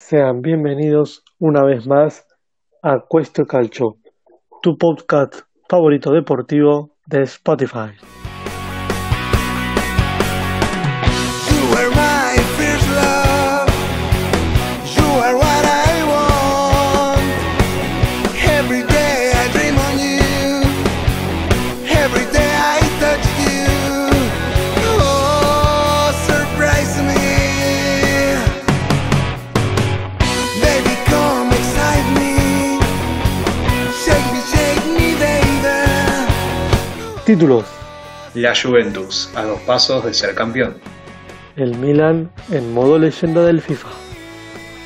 Sean bienvenidos una vez más a Cuesto Calcio, tu podcast favorito deportivo de Spotify. Títulos: La Juventus, a dos pasos de ser campeón. El Milan en modo leyenda del FIFA.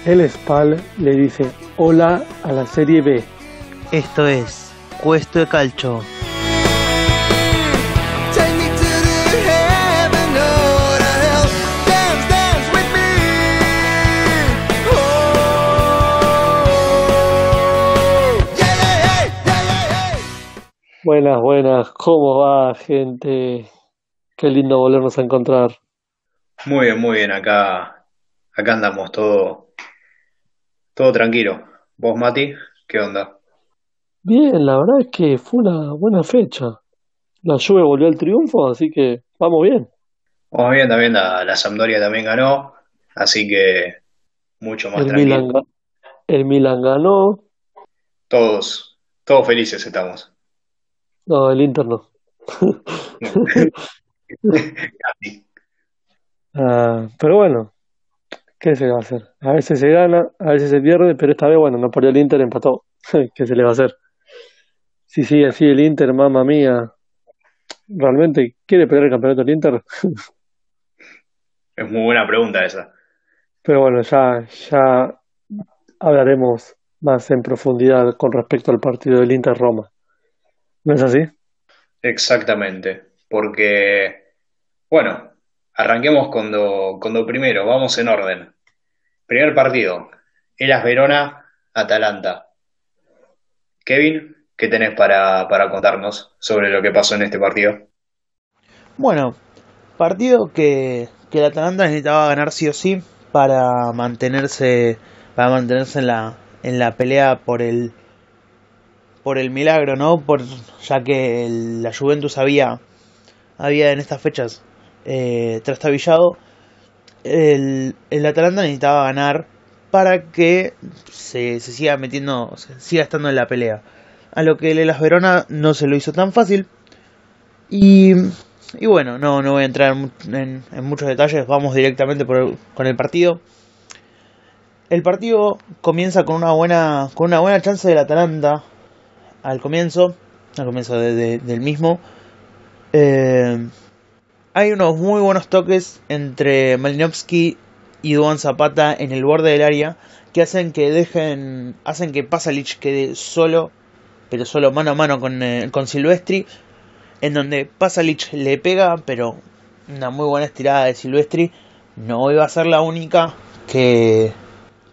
El Spal le dice hola a la Serie B. Esto es Cuesto de Calcio. Buenas, buenas, ¿cómo va, gente? Qué lindo volvernos a encontrar. Muy bien, muy bien, acá, acá andamos todo, todo tranquilo. ¿Vos, Mati? ¿Qué onda? Bien, la verdad es que fue una buena fecha. La Juve volvió al triunfo, así que vamos bien. Vamos bien, también la, la Sampdoria también ganó, así que mucho más El tranquilo. Milan, el Milan ganó, Todos, todos felices estamos. No, el Inter no. Ah, pero bueno, ¿qué se va a hacer? A veces se gana, a veces se pierde, pero esta vez, bueno, no perdió el Inter, empató. ¿Qué se le va a hacer? Si sigue así el Inter, mamma mía, ¿realmente quiere pelear el campeonato el Inter? Es muy buena pregunta esa. Pero bueno, ya, ya hablaremos más en profundidad con respecto al partido del Inter-Roma. ¿No es así? Exactamente, porque, bueno, arranquemos con lo, con lo primero, vamos en orden. Primer partido, Elas Verona, Atalanta. Kevin, ¿qué tenés para, para contarnos sobre lo que pasó en este partido? Bueno, partido que, que el Atalanta necesitaba ganar sí o sí para mantenerse para mantenerse en la en la pelea por el por el milagro, ¿no? Por ya que el- la Juventus había había en estas fechas eh, trastabillado el, el Atalanta necesitaba ganar para que se, se siga metiendo, se siga estando en la pelea. A lo que el Elas Verona no se lo hizo tan fácil. Y, y bueno, no, no voy a entrar en- en muchos detalles, vamos directamente por el- con el partido. El partido comienza con una buena, con una buena chance del Atalanta al comienzo, al comienzo de- de- del mismo. Eh, hay unos muy buenos toques entre Malinovsky y Duan Zapata en el borde del área que hacen que dejen, hacen que Pasalic quede solo, pero solo mano a mano con, eh, con Silvestri, en donde Pasalic le pega, pero una muy buena estirada de Silvestri no iba a ser la única que,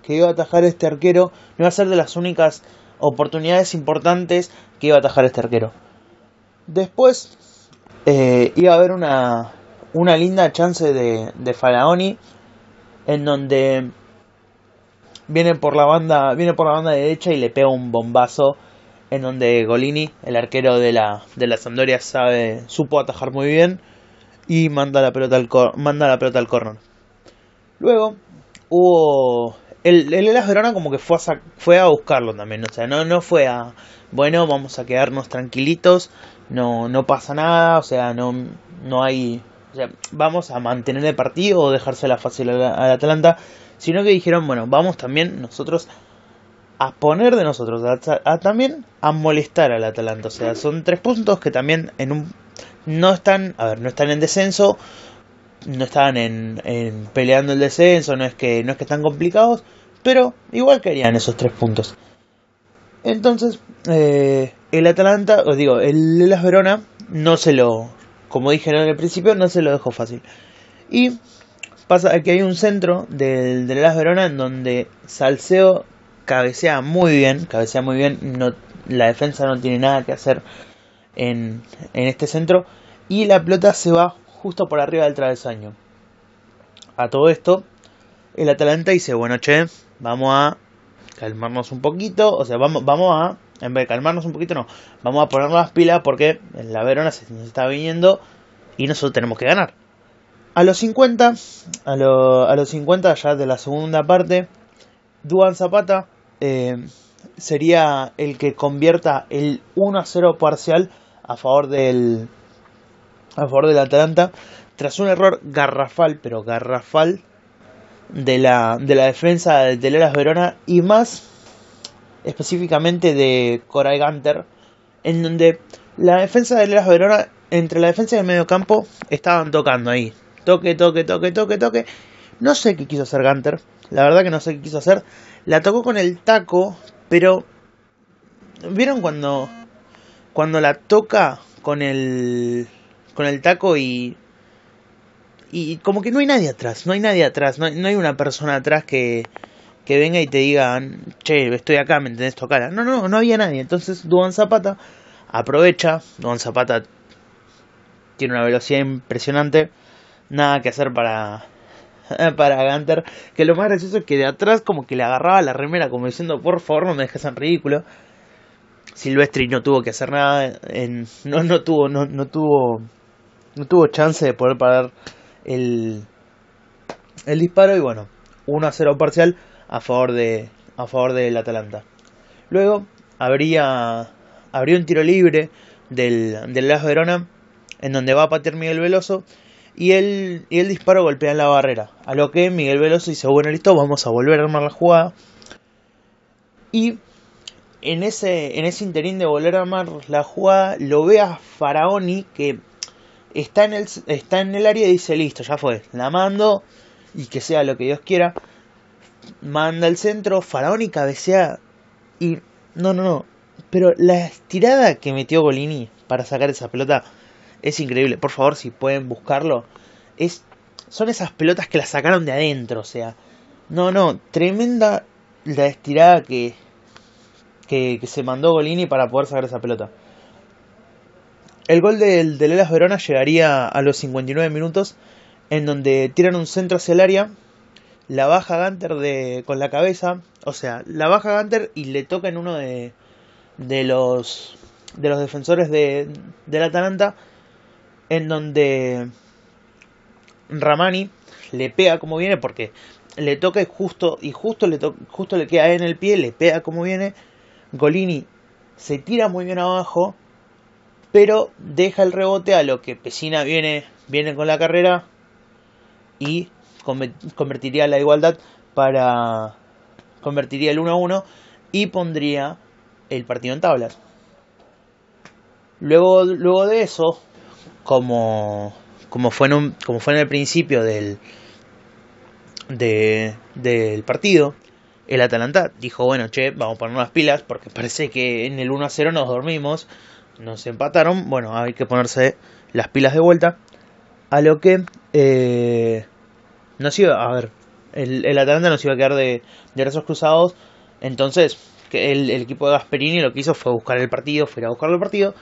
que iba a atajar este arquero, no iba a ser de las únicas oportunidades importantes que iba a atajar este arquero. Después eh, iba a haber una, una linda chance de, de Faraoni en donde viene por la banda viene por la banda derecha y le pega un bombazo en donde Golini el arquero de la de la Sampdoria sabe supo atajar muy bien y manda la pelota al manda la pelota al córner luego hubo el, el Hellas Verona como que fue a, fue a buscarlo también o sea no no fue a bueno vamos a quedarnos tranquilitos no no pasa nada o sea no no hay o sea, vamos a mantener el partido o dejársela fácil al, al Atalanta, sino que dijeron, bueno, vamos también nosotros a poner de nosotros, a, a también a molestar al Atalanta. O sea, son tres puntos que también en un no están, a ver, no están en descenso, no están en, en peleando el descenso, no es que no es que están complicados, pero igual querían esos tres puntos. Entonces, eh, el Atalanta, os digo, el Las Verona no se lo, como dije en el principio, no se lo dejó fácil. Y pasa que hay un centro del, del Las Verona en donde Salseo cabecea muy bien, cabecea muy bien, no, la defensa no tiene nada que hacer en, en este centro y la pelota se va justo por arriba del travesaño. A todo esto, el Atalanta dice, bueno, che, vamos a calmarnos un poquito, o sea, vamos, vamos a, en vez de calmarnos un poquito, no, vamos a poner las pilas porque la Verona se nos está viniendo y nosotros tenemos que ganar. A los 50, a, a los 50 ya de la segunda parte, Duan Zapata eh, sería el que convierta el 1 a 0 parcial a favor del a favor del Atalanta tras un error garrafal, pero garrafal de la, de la defensa del Elas Verona y más específicamente de Coray Gunter, en donde la defensa del Elas Verona, entre la defensa y el medio campo, estaban tocando ahí. Toque, toque, toque, toque, toque. No sé qué quiso hacer Gunter, la verdad que no sé qué quiso hacer. La tocó con el taco, pero... ¿Vieron cuando, cuando la toca con el, con el taco y y como que no hay nadie atrás, no hay nadie atrás, no hay, no hay una persona atrás que, que venga y te diga, che, estoy acá, me entendés tocar. No, no, no había nadie. Entonces Duan Zapata aprovecha, Duan Zapata tiene una velocidad impresionante, nada que hacer para para Gunter, que lo más gracioso es que de atrás como que le agarraba la remera como diciendo, por favor no me dejes en ridículo. Silvestri no tuvo que hacer nada, en, no, no tuvo, no, no tuvo, no tuvo chance de poder parar el, el disparo y bueno, 1 a 0 parcial a favor de a favor del Atalanta. Luego habría habría un tiro libre del del Las Verona en donde va a patear Miguel Veloso y el, y el disparo golpea en la barrera. A lo que Miguel Veloso dice, bueno, listo, vamos a volver a armar la jugada. Y en ese, en ese interín de volver a armar la jugada, lo ve a Faraoni que está en el, está en el área y dice, listo, ya fue, la mando y que sea lo que Dios quiera. Manda el centro, Faraoni cabecea y... No, no, no. Pero la estirada que metió Golini para sacar esa pelota es increíble. Por favor, si pueden buscarlo. Es, son esas pelotas que las sacaron de adentro. O sea, no, no. Tremenda la estirada que, que, que se mandó Golini para poder sacar esa pelota. El gol del, del Elas Verona llegaría a los 59 minutos. En donde tiran un centro hacia el área. La baja Gunter de, con la cabeza. O sea, la baja Gunter y le toca en uno de, de los de los defensores de, del Atalanta en donde Ramani le pega como viene porque le toca y justo y justo le to- justo le queda en el pie le pega como viene Golini se tira muy bien abajo pero deja el rebote a lo que Pesina viene viene con la carrera y conve- convertiría la igualdad para convertiría el 1 a 1 y pondría el partido en tablas. Luego, luego de eso, como, como, fue en un, como fue en el principio del, de, del partido, el Atalanta dijo, bueno, che, vamos a poner las pilas porque parece que en el 1 a 0 nos dormimos, nos empataron, bueno, hay que ponerse las pilas de vuelta. A lo que eh, nos iba, a ver, el, el Atalanta nos iba a quedar de, de brazos cruzados, entonces que el, equipo de Gasperini lo que hizo fue buscar el partido, fue ir a buscar el partido.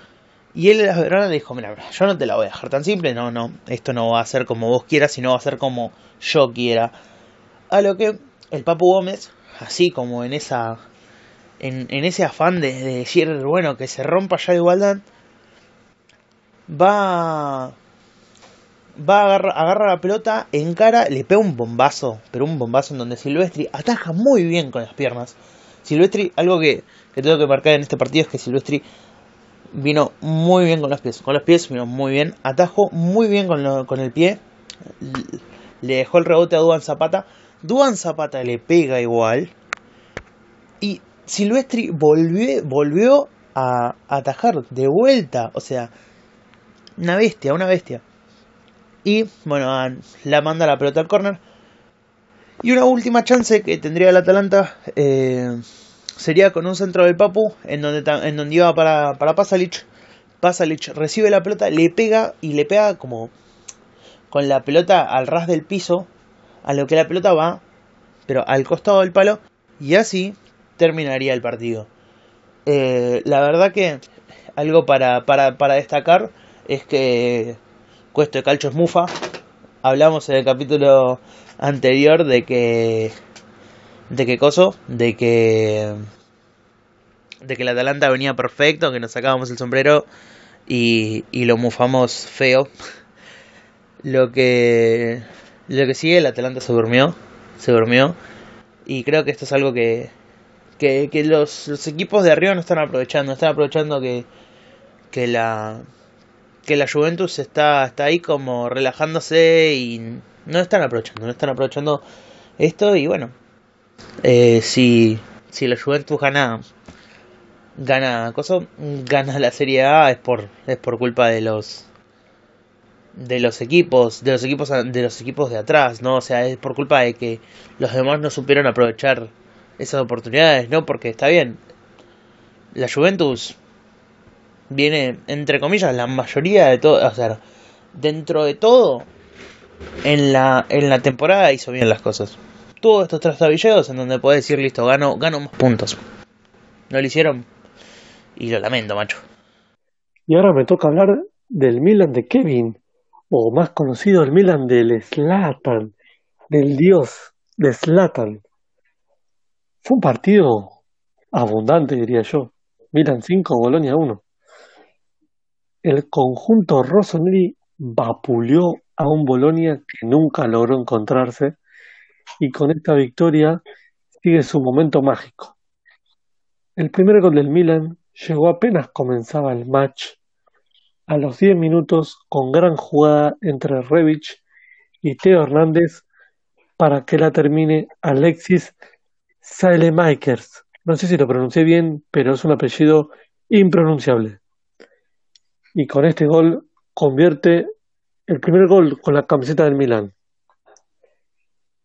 Y él a Verona le dijo, mira, yo no te la voy a dejar tan simple, no, no, esto no va a ser como vos quieras, sino va a ser como yo quiera. A lo que el Papu Gómez, así como en esa en, ese afán de, de decir, bueno, que se rompa ya la igualdad, va va a agarra la pelota, encara, le pega un bombazo, pero un bombazo en donde Silvestri ataja muy bien con las piernas. Silvestri, algo que, que tengo que marcar en este partido es que Silvestri vino muy bien con los pies. Con los pies vino muy bien, atajó muy bien con, con el pie, le dejó el rebote a Duan Zapata. Duan Zapata le pega igual. Y Silvestri volvió, a atajar de vuelta. O sea, una bestia, una bestia. Y bueno, la manda la pelota al córner. Y una última chance que tendría el Atalanta eh, sería con un centro del Papu, en donde, en donde iba para, para Pasalic. Pasalic recibe la pelota, le pega y le pega como con la pelota al ras del piso, a lo que la pelota va, pero al costado del palo, y así terminaría el partido. Eh, la verdad que algo para, para, para destacar es que Cuesto de Calcho es mufa. Hablamos en el capítulo anterior de que de que coso, de que de que el Atalanta venía perfecto, que nos sacábamos el sombrero y, y lo mufamos feo. Lo que lo que sigue, el Atalanta se durmió, se durmió y creo que esto es algo que que, que los, los equipos de arriba no están aprovechando, están aprovechando que que la que la Juventus está, está ahí como relajándose y no están aprovechando, no están aprovechando esto y bueno, eh, si, si la Juventus gana gana cosa, gana la Serie A es por es por culpa de los de los equipos, de los equipos de los equipos de atrás, ¿no? O sea, es por culpa de que los demás no supieron aprovechar esas oportunidades, ¿no? Porque está bien. La Juventus viene, entre comillas, la mayoría de todo, o sea, dentro de todo, en la, en la temporada hizo bien las cosas. Tuvo estos trastabilleos en donde puede decir, listo, gano, gano más puntos. No lo hicieron y lo lamento, macho. Y ahora me toca hablar del Milan de Kevin, o más conocido el Milan del Slatan, del dios de Slatan. Fue un partido abundante, diría yo. Milan 5, Bolonia 1. El conjunto rossoneri vapuleó a un Bolonia que nunca logró encontrarse y con esta victoria sigue su momento mágico. El primer gol del Milan llegó apenas comenzaba el match a los 10 minutos con gran jugada entre Rebic y Teo Hernández para que la termine Alexis Saelemakers. No sé si lo pronuncié bien, pero es un apellido impronunciable. Y con este gol convierte el primer gol con la camiseta del Milan.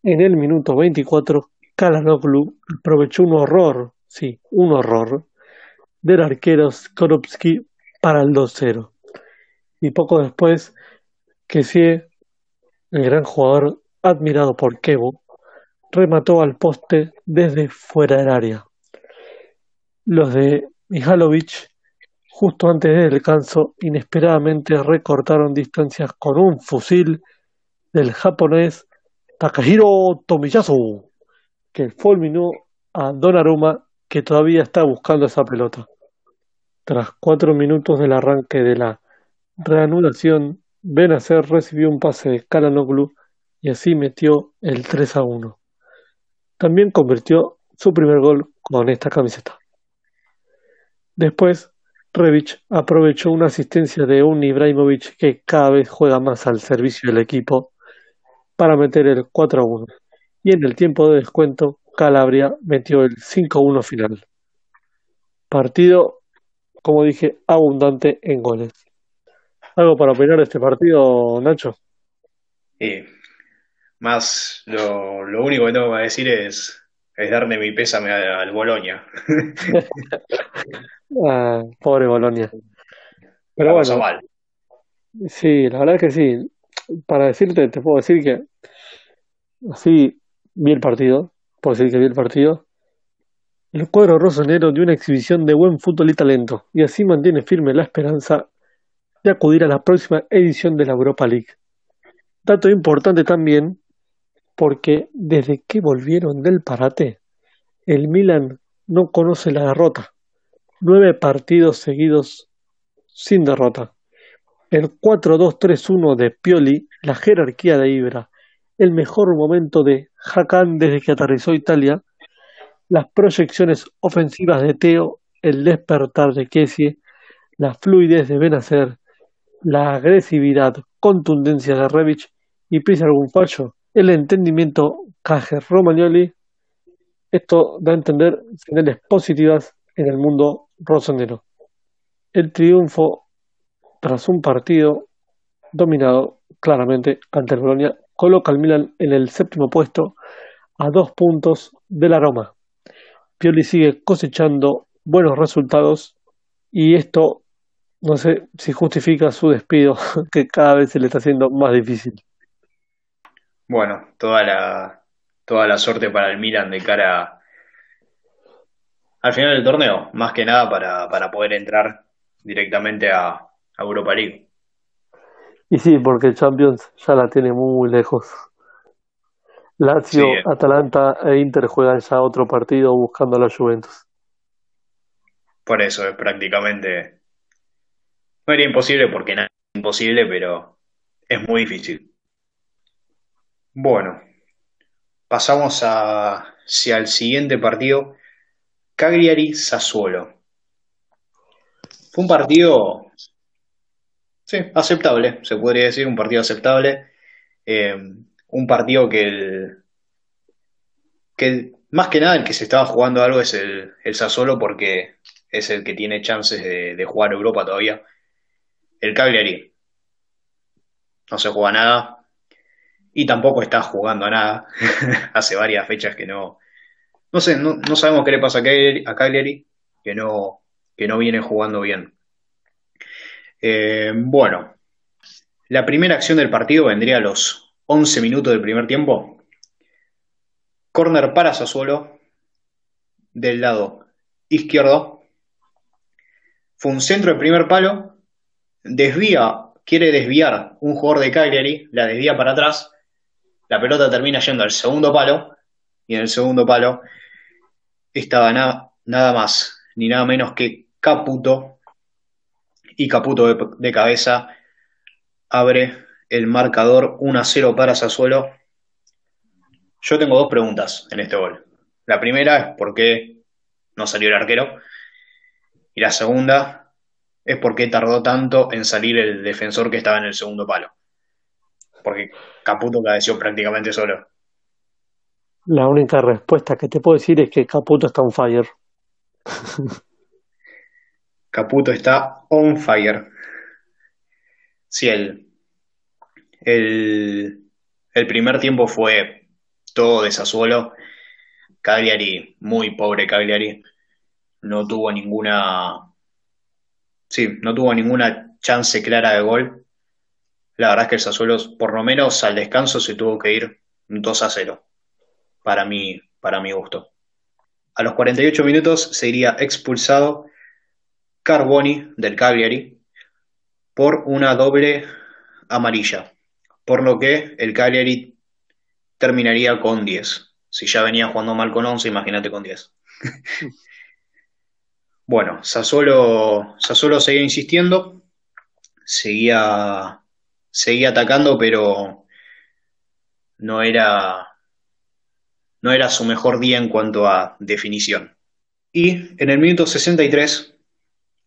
En el minuto 24, Kalanoglu aprovechó un horror, sí, un horror, del arquero Skorupski para el 2-0. Y poco después, Kessie, el gran jugador admirado por Kevo, remató al poste desde fuera del área. Los de Mihalovic, justo antes del descanso, inesperadamente recortaron distancias con un fusil del japonés Takahiro Tomiyasu, que fulminó a Donnarumma, que todavía está buscando esa pelota. Tras cuatro minutos del arranque de la reanudación, Benacer recibió un pase de Kalanoglu y así metió el 3 a 1. También convirtió su primer gol con esta camiseta. Después, Rebic aprovechó una asistencia de un Ibrahimovic que cada vez juega más al servicio del equipo para meter el 4 a 1. Y en el tiempo de descuento, Calabria metió el 5 a 1 final. Partido, como dije, abundante en goles. ¿Algo para opinar este partido, Nacho? Y más lo, lo único que tengo que decir es, es darle mi pésame al, Boloña. Ah, pobre Bolonia. Pero La bueno, mal. sí, la verdad es que sí. Para decirte, te puedo decir que así vi el partido, puedo decir que vi el partido. El cuadro rosonero dio una exhibición de buen fútbol y talento, y así mantiene firme la esperanza de acudir a la próxima edición de la Europa League. Dato importante también, porque desde que volvieron del parate, el Milan no conoce la derrota. Nueve partidos seguidos sin derrota. El 4-2-3-1 de Pioli, la jerarquía de Ibra, el mejor momento de Hakan desde que aterrizó Italia, las proyecciones ofensivas de Teo, el despertar de Kessie, la fluidez de Benacer, la agresividad, contundencia de Rebic y pese algún fallo, el entendimiento Caje Romagnoli, esto da a entender señales positivas en el mundo rosonero. El triunfo tras un partido dominado claramente ante el Bologna coloca al Milan en el séptimo puesto a dos puntos de la Roma. Pioli sigue cosechando buenos resultados y esto no sé si justifica su despido, que cada vez se le está haciendo más difícil. Bueno, toda la, toda la suerte para el Milan de cara al final del torneo, más que nada para, para poder entrar directamente a, a Europa League. Y sí, porque Champions ya la tiene muy lejos. Lazio, Sí, eh. Atalanta e Inter juegan ya otro partido buscando a la Juventus. Por eso es prácticamente. No era imposible porque nada es imposible, pero es muy difícil. Bueno, pasamos hacia el siguiente partido. Cagliari-Sassuolo. Fue un partido, sí, aceptable, se podría decir, un partido aceptable. Eh, un partido que el, que más que nada el que se estaba jugando algo es el, el Sassuolo porque es el que tiene chances de, de jugar Europa todavía. El Cagliari no se juega nada y tampoco está jugando a nada. Hace varias fechas que no, no sé, no, no sabemos qué le pasa a Cagliari, que no, que no viene jugando bien. Eh, bueno, la primera acción del partido vendría a los 11 minutos del primer tiempo. Corner para Sassuolo del lado izquierdo. Fue un centro de primer palo. Desvía, quiere desviar un jugador de Cagliari, la desvía para atrás. La pelota termina yendo al segundo palo. Y en el segundo palo estaba na- nada más ni nada menos que Caputo. Y Caputo de, cabeza abre el marcador 1 a 0 para Sassuolo. Yo tengo dos preguntas en este gol. La primera es por qué no salió el arquero. Y la segunda es por qué tardó tanto en salir el defensor que estaba en el segundo palo. Porque Caputo cabeció prácticamente solo. La única respuesta que te puedo decir es que Caputo está on fire. Caputo está on fire. Sí, el, el, el primer tiempo fue todo de Sassuolo. Cagliari, muy pobre Cagliari. No tuvo ninguna. Sí, no tuvo ninguna chance clara de gol. La verdad es que el Sassuolo, por lo menos al descanso, se tuvo que ir 2 a 0. Para mí, para mi gusto. A los 48 minutos sería expulsado Carboni del Cagliari por una doble amarilla, por lo que el Cagliari terminaría con 10. Si ya venía jugando mal con 11, imagínate con 10. bueno, Sassuolo, Sassuolo seguía insistiendo, seguía, seguía atacando, pero no era, no era su mejor día en cuanto a definición. Y en el minuto 63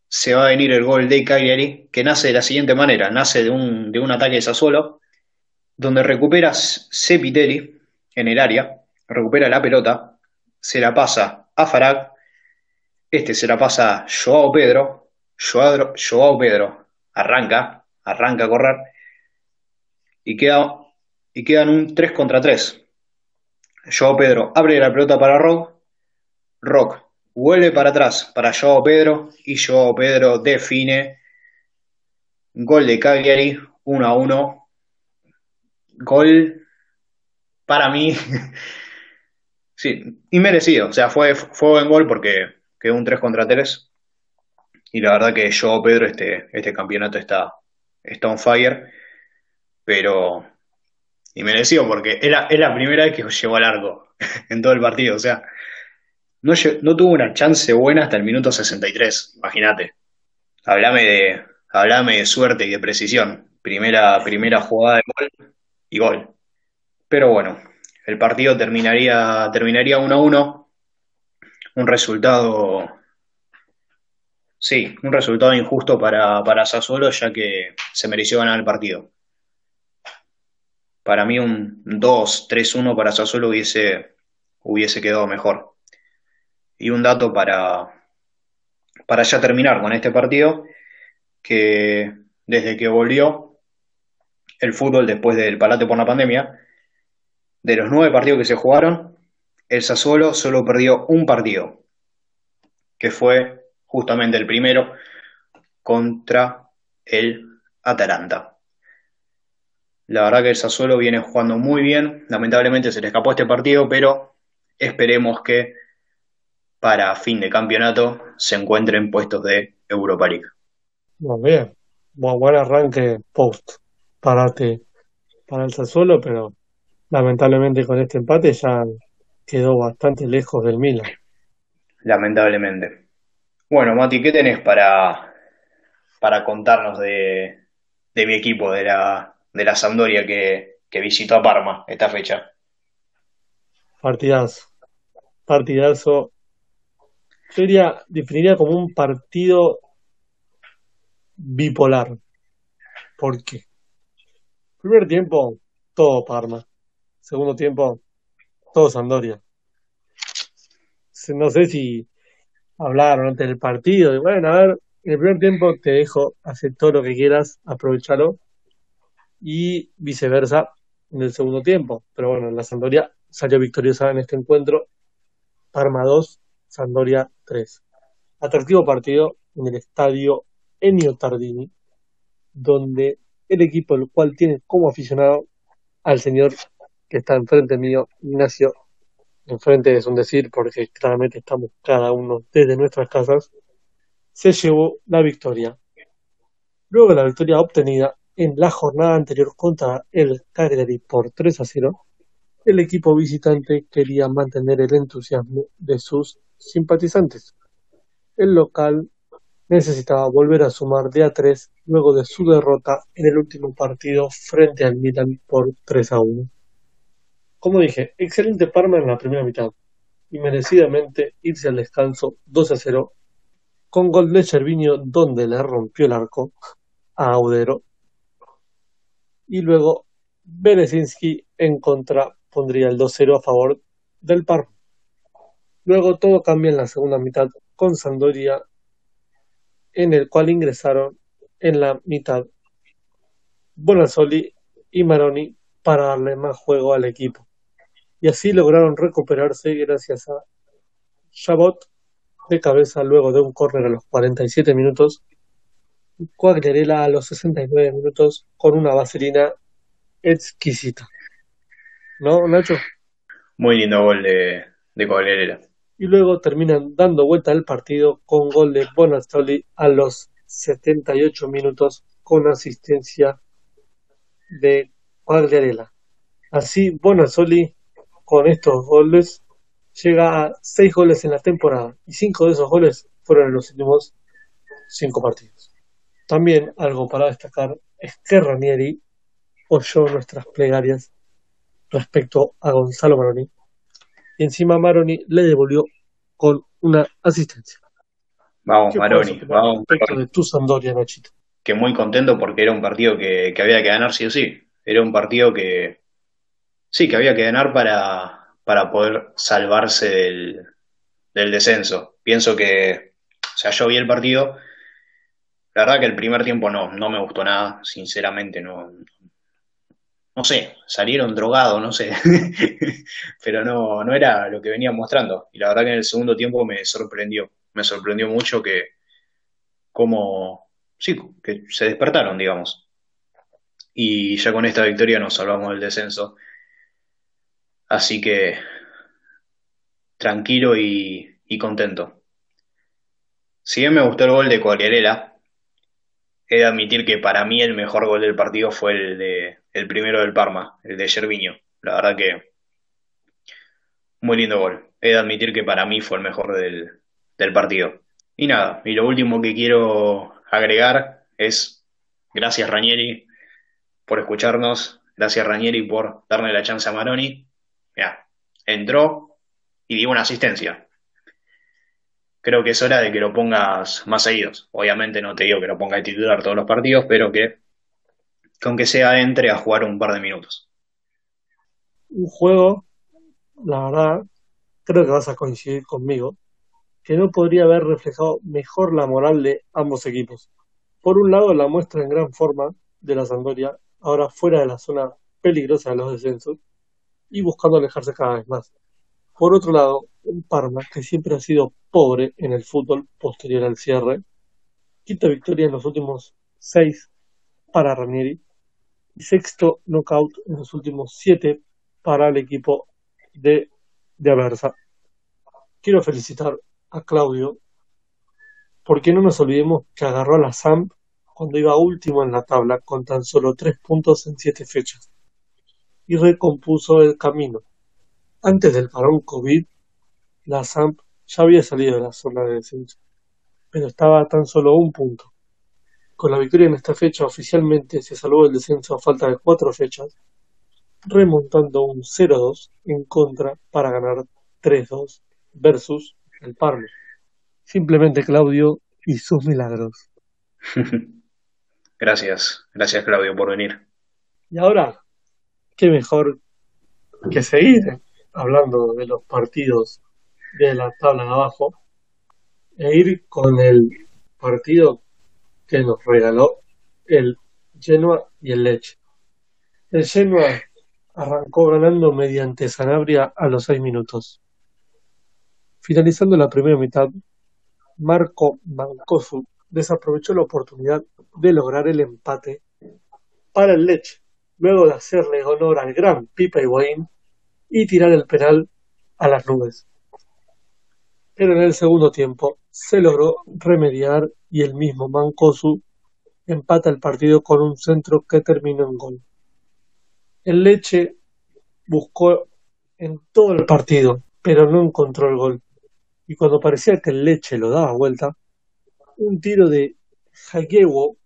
se va a venir el gol de Cagliari, que nace de la siguiente manera, nace de un, de un ataque de Sassuolo, donde recupera Cepitelli en el área, recupera la pelota, se la pasa a Farag, este se la pasa a Joao Pedro, Joao, Joao Pedro arranca, arranca a correr, y queda, y quedan un 3 contra 3. Joao Pedro abre la pelota para Rock, Rock vuelve para atrás para Joao Pedro y Joao Pedro define. Gol de Cagliari 1 a 1 gol para mí sí, inmerecido. O sea fue, fue buen gol porque quedó un 3 contra 3 y la verdad que Joao Pedro este, este campeonato está, está on fire pero inmerecido porque era, la primera vez que llegó al arco en todo el partido o sea no, no tuvo una chance buena hasta el minuto 63, imagínate. Hablame de, hablame de suerte y de precisión. Primera, primera jugada de gol y gol. Pero bueno, el partido terminaría, terminaría 1 a 1. Un resultado, sí, un resultado injusto para, para Sassuolo, ya que se mereció ganar el partido. Para mí un 2-3-1 para Sassuolo hubiese, hubiese quedado mejor. Y un dato para, para ya terminar con este partido, que desde que volvió el fútbol después del parate por la pandemia, de los nueve partidos que se jugaron, el Sassuolo solo perdió un partido, que fue justamente el primero contra el Atalanta. La verdad que el Sassuolo viene jugando muy bien, lamentablemente se le escapó este partido, pero esperemos que para fin de campeonato se encuentren puestos de Europa League. Muy bien. Buen, buen arranque post. Parate para el Sassuolo, pero lamentablemente con este empate ya quedó bastante lejos del Milan. lamentablemente. Bueno, Mati, ¿qué tenés para, para contarnos de, de mi equipo, de la, de la Sampdoria que, que visitó a Parma esta fecha? Partidazo. Partidazo. Yo diría, definiría como un partido bipolar. ¿Por qué? Primer tiempo, todo Parma. Segundo tiempo, todo Sampdoria. Se- No sé si hablaron antes del partido. y bueno, a ver, en el primer tiempo te dejo hacer todo lo que quieras, aprovechalo. Y viceversa en el segundo tiempo. Pero bueno, la Sampdoria salió victoriosa en este encuentro. Parma 2, Sampdoria 3. Atractivo partido en el estadio Ennio Tardini, donde el equipo, el cual tiene como aficionado al señor que está enfrente mío, Ignacio. Enfrente es un decir, porque claramente estamos cada uno desde nuestras casas. Se llevó la victoria. Luego de la victoria obtenida en la jornada anterior contra el Cagliari por 3 a 0, el equipo visitante quería mantener el entusiasmo de sus simpatizantes. El local necesitaba volver a sumar de a 3 luego de su derrota en el último partido frente al Milan por 3 a 1. Como dije, excelente Parma en la primera mitad y merecidamente irse al descanso 2 a 0 con gol de Cervinho donde le rompió el arco a Audero y luego Berezinski en contra pondría el 2-0 a favor del Parma. Luego todo cambia en la segunda mitad con Sampdoria en el cual ingresaron en la mitad Bonazzoli y Maroni para darle más juego al equipo. Y así lograron recuperarse gracias a Chabot de cabeza luego de un córner a los 47 minutos y Quagliarella a los 69 minutos con una vaselina exquisita. ¿No, Nacho? Muy lindo gol de, de y luego terminan dando vuelta al partido con gol de Bonazzoli a los 78 minutos con asistencia de Quagliarella. Así Bonazzoli con estos goles llega a 6 goles en la temporada y 5 de esos goles fueron en los últimos 5 partidos. También algo para destacar es que Ranieri oyó nuestras plegarias respecto a Gonzalo Maroni y encima Maroni le devolvió con una asistencia. Vamos, ¿Qué Maroni, vamos. respecto de tu Sampdoria, Nachito? que muy contento porque era un partido que, que había que ganar sí o sí. Era un partido que sí, que había que ganar para, para poder salvarse del, del descenso. Pienso que, o sea, yo vi el partido, la verdad que el primer tiempo no, no me gustó nada, sinceramente no, no sé, salieron drogados, no sé, pero no, no era lo que venían mostrando. Y la verdad que en el segundo tiempo me sorprendió, me sorprendió mucho que cómo, sí, que se despertaron, digamos. Y ya con esta victoria nos salvamos del descenso. Así que tranquilo y, contento. Si bien me gustó el gol de Cogliarella, he de admitir que para mí el mejor gol del partido fue el de el primero del Parma, el de Gervinho. La verdad que muy lindo gol. He de admitir que para mí fue el mejor del, del partido. Y nada, y lo último que quiero agregar es gracias Ranieri por escucharnos, gracias Ranieri por darle la chance a Maroni. Mira, entró y dio una asistencia. Creo que es hora de que lo pongas más seguidos. Obviamente no te digo que lo ponga de titular todos los partidos, pero que con que sea entre a jugar un par de minutos. Un juego, la verdad, creo que vas a coincidir conmigo, que no podría haber reflejado mejor la moral de ambos equipos. Por un lado, la muestra en gran forma de la Sampdoria, ahora fuera de la zona peligrosa de los descensos y buscando alejarse cada vez más. Por otro lado, un Parma que siempre ha sido pobre en el fútbol posterior al cierre, quinta victoria en los últimos seis para Ranieri y sexto knockout en los últimos siete para el equipo de, de Aversa. Quiero felicitar a Claudio porque no nos olvidemos que agarró a la Samp cuando iba último en la tabla con tan solo tres puntos en siete fechas. y recompuso el camino. Antes del parón COVID, la SAMP ya había salido de la zona de descenso, pero estaba a tan solo un punto. Con la victoria en esta fecha oficialmente se salvó el descenso a falta de cuatro fechas, remontando un 0-2 en contra para ganar 3-2 versus el Parma. Simplemente Claudio y sus milagros. Gracias, gracias Claudio por venir. Y ahora, qué mejor que seguir hablando de los partidos de la tabla de abajo e ir con el partido que nos regaló el Genoa y el Leche. El Genoa arrancó ganando mediante Sanabria a los seis minutos. Finalizando la primera mitad, Marco Mancosu desaprovechó la oportunidad de lograr el empate para el Leche, luego de hacerle honor al gran Pipa Higuaín y tirar el penal a las nubes. Pero en el segundo tiempo se logró remediar y el mismo Mancosu empata el partido con un centro que terminó en gol. El Leche buscó en todo el partido, pero no encontró el gol. Y cuando parecía que el Leche lo daba vuelta, un tiro de Hagewo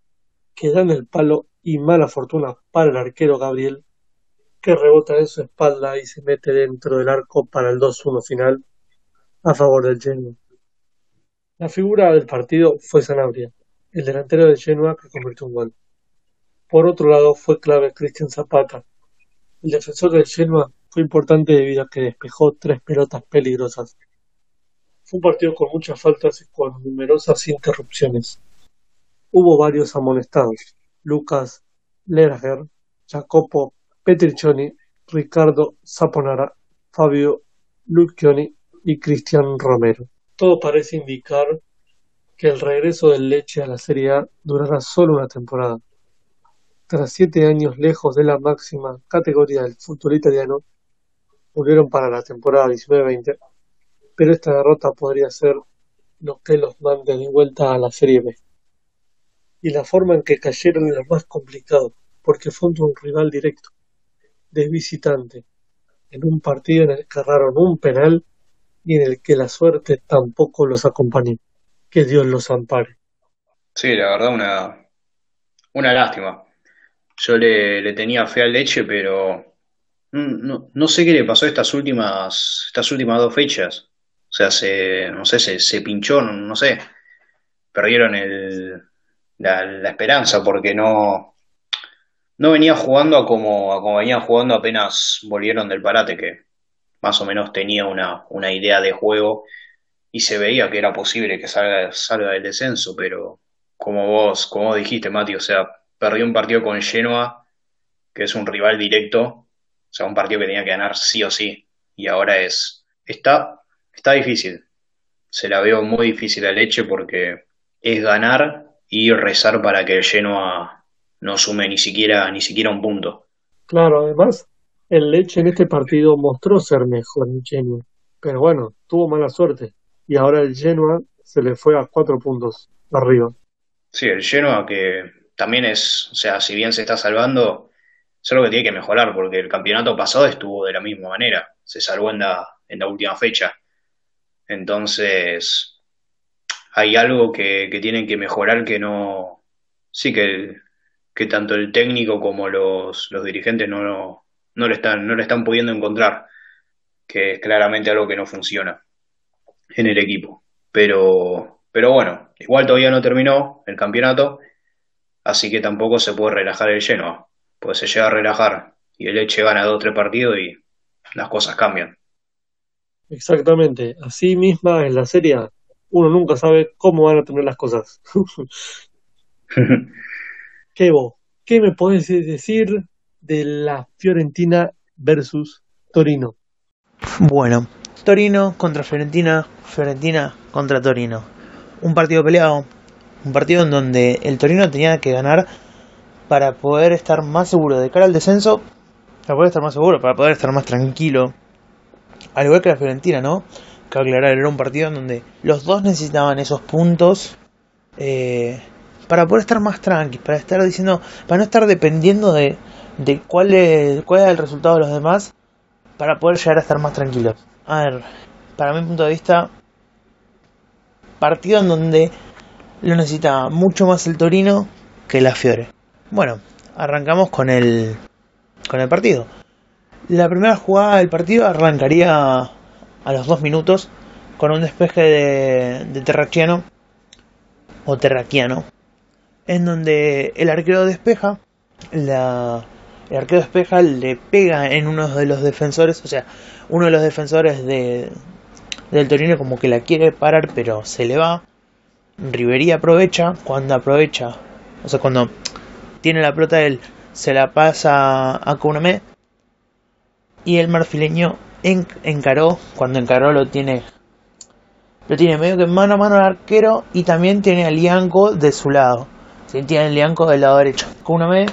que da en el palo y mala fortuna para el arquero Gabriel, que rebota en su espalda y se mete dentro del arco para el 2-1 final a favor del Genoa. La figura del partido fue Sanabria, el delantero de Genoa que convirtió un gol. Por otro lado, fue clave Cristian Zapata. El defensor del Genoa fue importante debido a que despejó tres pelotas peligrosas. Fue un partido con muchas faltas y con numerosas interrupciones. Hubo varios amonestados. Lucas Lerger, Jacopo Petriccioni, Ricardo Saponara, Fabio Lucchioni y Cristian Romero. Todo parece indicar que el regreso del Leche a la Serie A durará solo una temporada. Tras siete años lejos de la máxima categoría del fútbol italiano, volvieron para la temporada 19-20, pero esta derrota podría ser lo que los mande de vuelta a la Serie B. Y la forma en que cayeron era más complicado, porque fue un rival directo, de visitante, en un partido en el que erraron un penal y en el que la suerte tampoco los acompañó. Que Dios los ampare. Sí, la verdad una, una lástima. Yo le, le tenía fe al Leche, pero no, no, sé qué le pasó estas últimas, estas últimas dos fechas. O sea, se, no sé, se, se pinchó, no, no sé. Perdieron el, la, la esperanza porque no, no venía jugando a como, a como venían jugando apenas volvieron del parate, que más o menos tenía una, una idea de juego y se veía que era posible que salga, salga del descenso, pero como vos, como dijiste, Mati, o sea, perdió un partido con Genoa, que es un rival directo, o sea, un partido que tenía que ganar sí o sí, y ahora es, está, está difícil, se la veo muy difícil a Leche porque es ganar y rezar para que Genoa no sume ni siquiera, ni siquiera un punto. Claro, además, el Leche en este partido mostró ser mejor en Genoa, pero bueno, tuvo mala suerte y ahora el Genoa se le fue a cuatro puntos arriba. Sí, el Genoa que también es, o sea, si bien se está salvando, es algo que tiene que mejorar, porque el campeonato pasado estuvo de la misma manera, se salvó en la, en la última fecha. Entonces, hay algo que, que tienen que mejorar que no, sí que, que tanto el técnico como los, los dirigentes no, no, no le están, no le están pudiendo encontrar, que es claramente algo que no funciona en el equipo. Pero, pero bueno, igual todavía no terminó el campeonato, así que tampoco se puede relajar el Genoa, pues se llega a relajar y el Leche gana dos o tres partidos y las cosas cambian. Exactamente, así misma en la Serie uno nunca sabe cómo van a tener las cosas. ¿Qué? ¿Qué me podés decir de la Fiorentina versus Torino? Bueno, Torino contra Fiorentina, Fiorentina contra Torino. Un partido peleado, un partido en donde el Torino tenía que ganar para poder estar más seguro de cara al descenso, para poder estar más seguro, para poder estar más tranquilo. Al igual que la Fiorentina, ¿no? Cabe aclarar, era un partido en donde los dos necesitaban esos puntos eh, para poder estar más tranquilos, para estar diciendo, para no estar dependiendo de, de cuál es, cuál es el resultado de los demás para poder llegar a estar más tranquilos. A ver, para mi punto de vista, partido en donde lo necesita mucho más el Torino que la Fiore. Bueno, arrancamos con el con el partido. La primera jugada del partido arrancaría a los dos minutos con un despeje de, de o Terraquiano, en donde el arquero despeja, el arquero despeja, le pega en uno de los defensores, o sea, uno de los defensores de, del Torino como que la quiere parar, pero se le va. Riverí aprovecha, cuando aprovecha, o sea, cuando tiene la pelota él, se la pasa a Kuname y el marfileño en- encaró, cuando encaró lo tiene lo tiene medio que mano a mano al arquero y también tiene a Lianco de su lado. Sí, tiene a Lianco del lado derecho. Kuname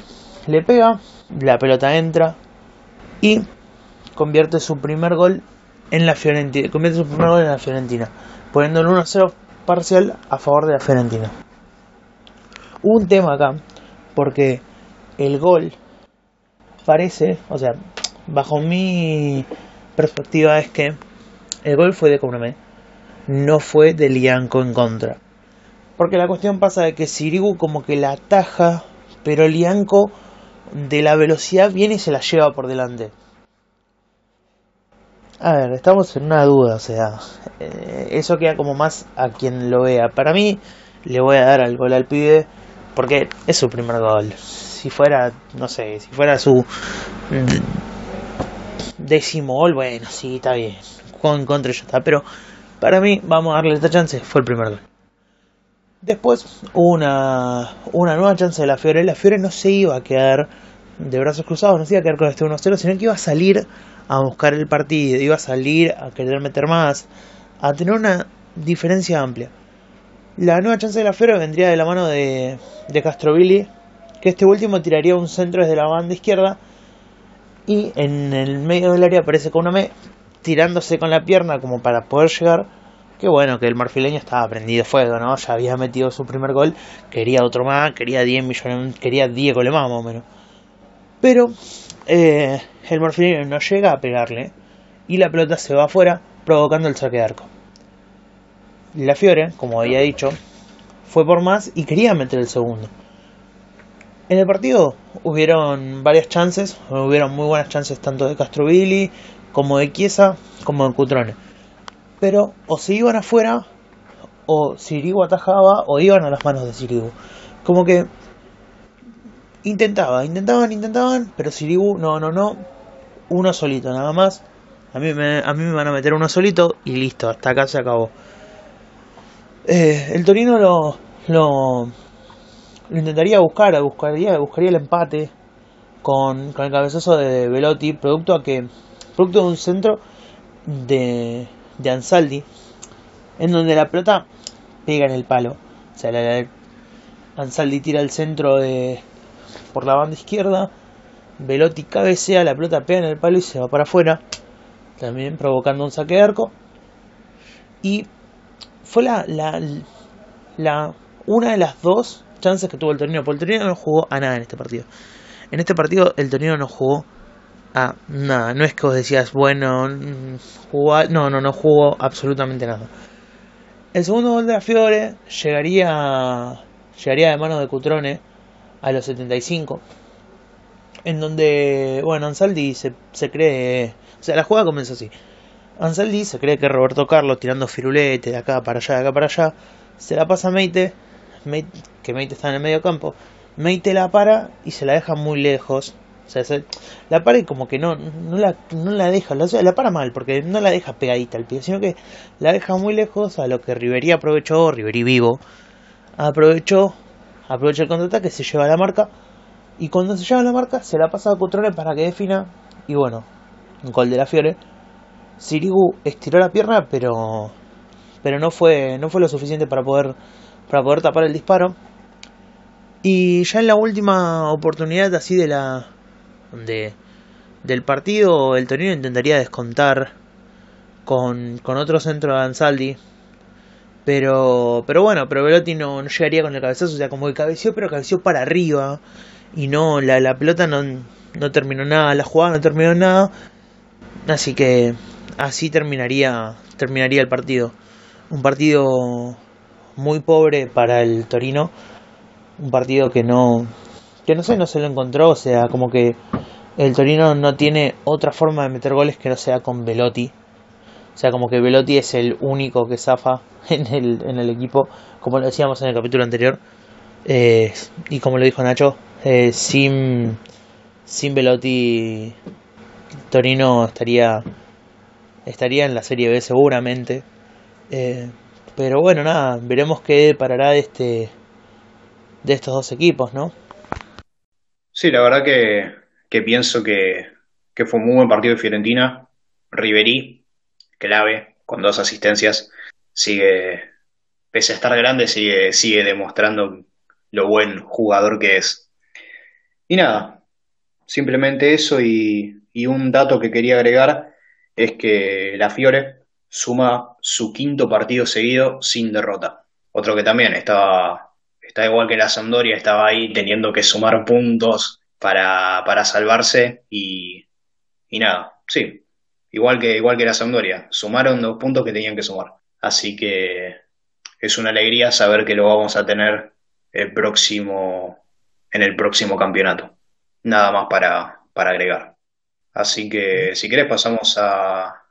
le pega, la pelota entra y convierte su primer gol en la Fiorentina, convierte su primer gol en la Fiorentina, poniendo el 1-0 parcial a favor de la Fiorentina. Un tema acá, porque el gol parece, o sea, bajo mi perspectiva es que el gol fue de Koname, no fue de Lianco en contra. Porque la cuestión pasa de que Sirigu como que la ataja, pero Lianco de la velocidad viene y se la lleva por delante. A ver, estamos en una duda, o sea, eh, eso queda como más a quien lo vea. Para mí, le voy a dar al gol al pibe porque es su primer gol. Si fuera, no sé, si fuera su mm, décimo gol, bueno, sí, está bien. Jugó en contra y ya está, pero para mí, vamos a darle esta chance, fue el primer gol. Después una, una nueva chance de la Fiore. La Fiore no se iba a quedar de brazos cruzados, no se iba a quedar con este 1-0, sino que iba a salir a buscar el partido, iba a salir a querer meter más, a tener una diferencia amplia. La nueva chance de la Fiore vendría de la mano de, de Castrovilli, que este último tiraría un centro desde la banda izquierda y en el medio del área aparece Koname tirándose con la pierna como para poder llegar. Qué bueno que el marfileño estaba prendido fuego, ¿no? Ya había metido su primer gol, quería otro más, quería 10 millones, quería 10 goles más, más o menos. Pero eh, el marfileño no llega a pegarle y la pelota se va afuera, provocando el saque de arco. La Fiore, como había dicho, fue por más y quería meter el segundo. En el partido hubieron varias chances, hubieron muy buenas chances tanto de Castrovilli como de Chiesa como de Cutrone. Pero o se iban afuera o Sirigu atajaba o iban a las manos de Sirigu. Como que intentaba, intentaban, intentaban, pero Sirigu no, no, no, uno solito nada más. A mí me, a mí me van a meter uno solito y listo, hasta acá se acabó. Eh, el Torino lo, lo, lo intentaría buscar, buscaría, buscaría el empate con, con el cabezazo de Velotti, producto a que producto de un centro de, de Ansaldi, en donde la pelota pega en el palo. O sea, Ansaldi tira el centro de, por la banda izquierda, Velotti cabecea, la pelota pega en el palo y se va para afuera, también provocando un saque de arco. Y fue la, la una de las dos chances que tuvo el Torino, porque el Torino no jugó a nada en este partido. En este partido el Torino no jugó a nada, no es que vos decías, bueno, a- no, no, no jugó absolutamente nada. El segundo gol de la Fiore llegaría, llegaría de mano de Cutrone a los 75, en donde, bueno, Ansaldi se, se cree, o sea, la jugada comenzó así. Ansaldi se cree que Roberto Carlos tirando firulete de acá para allá, de acá para allá, se la pasa a Meite, Meite- que Meite está en el medio campo, Meite la para y se la deja muy lejos. O sea, se- la para y como que no, no, la, no la deja, la, la para mal, porque no la deja pegadita al pie, sino que la deja muy lejos, a lo que Riverí aprovechó, Riverí vivo, aprovechó, aprovechó el contraataque, se lleva la marca, y cuando se lleva la marca, se la pasa a Cutrone para que defina, y bueno, un gol de la Fiore. Sirigu estiró la pierna, pero pero no fue no fue lo suficiente para poder para poder tapar el disparo. Y ya en la última oportunidad así de la de del partido, el Torino intentaría descontar con, con otro centro de Ansaldi. Pero pero bueno, pero Velotti no, no llegaría con el cabezazo, o sea, como que cabeció, pero cabeció para arriba. y no la, la pelota no, no terminó nada, la jugada no terminó nada, así que así terminaría terminaría el partido. Un partido muy pobre para el Torino, un partido que no que no sé, no se lo encontró, o sea, como que el Torino no tiene otra forma de meter goles que no sea con Velotti. O sea, como que Velotti es el único que zafa en el, en el equipo, como lo decíamos en el capítulo anterior. Eh, y como lo dijo Nacho, eh, sin, sin Velotti, Torino estaría, estaría en la Serie B seguramente. Eh, pero bueno, nada, veremos qué parará de, este, de estos dos equipos, ¿no? Sí, la verdad que, que pienso que, que fue un muy buen partido de Fiorentina. Ribery, clave, con dos asistencias, sigue, pese a estar grande, sigue, sigue demostrando lo buen jugador que es. Y nada, simplemente eso y, y un dato que quería agregar es que la Fiore suma su quinto partido seguido sin derrota. Otro que también estaba, está igual que la Sampdoria, estaba ahí teniendo que sumar puntos para, para salvarse y, y nada, sí, igual que, igual que la Sampdoria, sumaron los puntos que tenían que sumar. Así que es una alegría saber que lo vamos a tener el próximo, en el próximo campeonato. Nada más para, para agregar. Así que si querés pasamos a,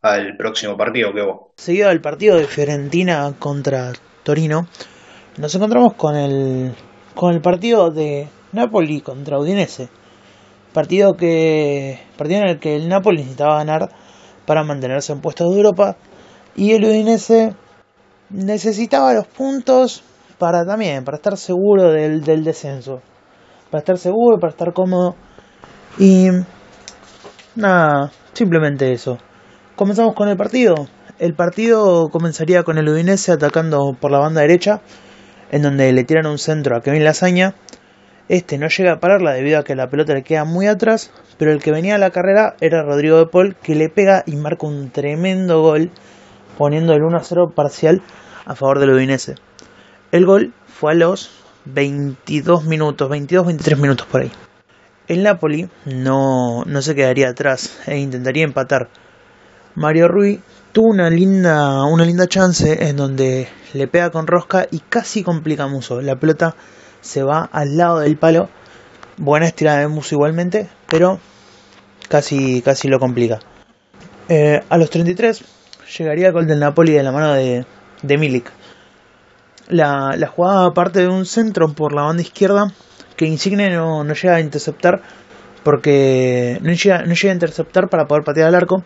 al próximo partido que vos. Seguido del partido de Fiorentina contra Torino, nos encontramos con el, con el partido de Napoli contra Udinese. Partido, que, partido en el que el Napoli necesitaba ganar para mantenerse en puestos de Europa y el Udinese necesitaba los puntos para también, para estar seguro del, del descenso. Para estar seguro, para estar cómodo. Y nada, simplemente eso. Comenzamos con el partido. El partido comenzaría con el Udinese atacando por la banda derecha, en donde le tiran un centro a Kevin Lasaña. Este no llega a pararla debido a que la pelota le queda muy atrás, pero el que venía a la carrera era Rodrigo de Paul, que le pega y marca un tremendo gol, poniendo el 1-0 parcial a favor del Udinese. El gol fue a los 22 minutos, 22-23 minutos por ahí. El Napoli no, no se quedaría atrás e intentaría empatar. Mario Rui tuvo una linda, una linda chance en donde le pega con rosca y casi complica a Muso. La pelota se va al lado del palo. Buena estirada de Muso igualmente, pero casi, casi lo complica. Eh, a los 33 llegaría el gol del Napoli de la mano de, de Milik. La, la jugada parte de un centro por la banda izquierda que Insigne no, no llega a interceptar porque no llega, no llega a interceptar para poder patear al arco.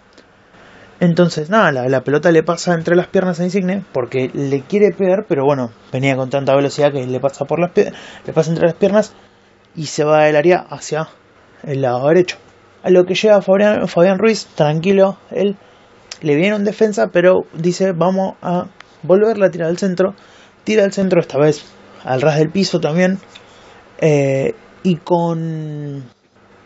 Entonces, nada, la, pelota le pasa entre las piernas a Insigne porque le quiere pegar, pero bueno, venía con tanta velocidad que le pasa por las le pasa entre las piernas y se va del área hacia el lado derecho. A lo que llega Fabián, Ruiz, tranquilo, él le viene un defensa, pero dice, vamos a volverla a tirar al centro. Tira al centro esta vez al ras del piso también. Eh, y con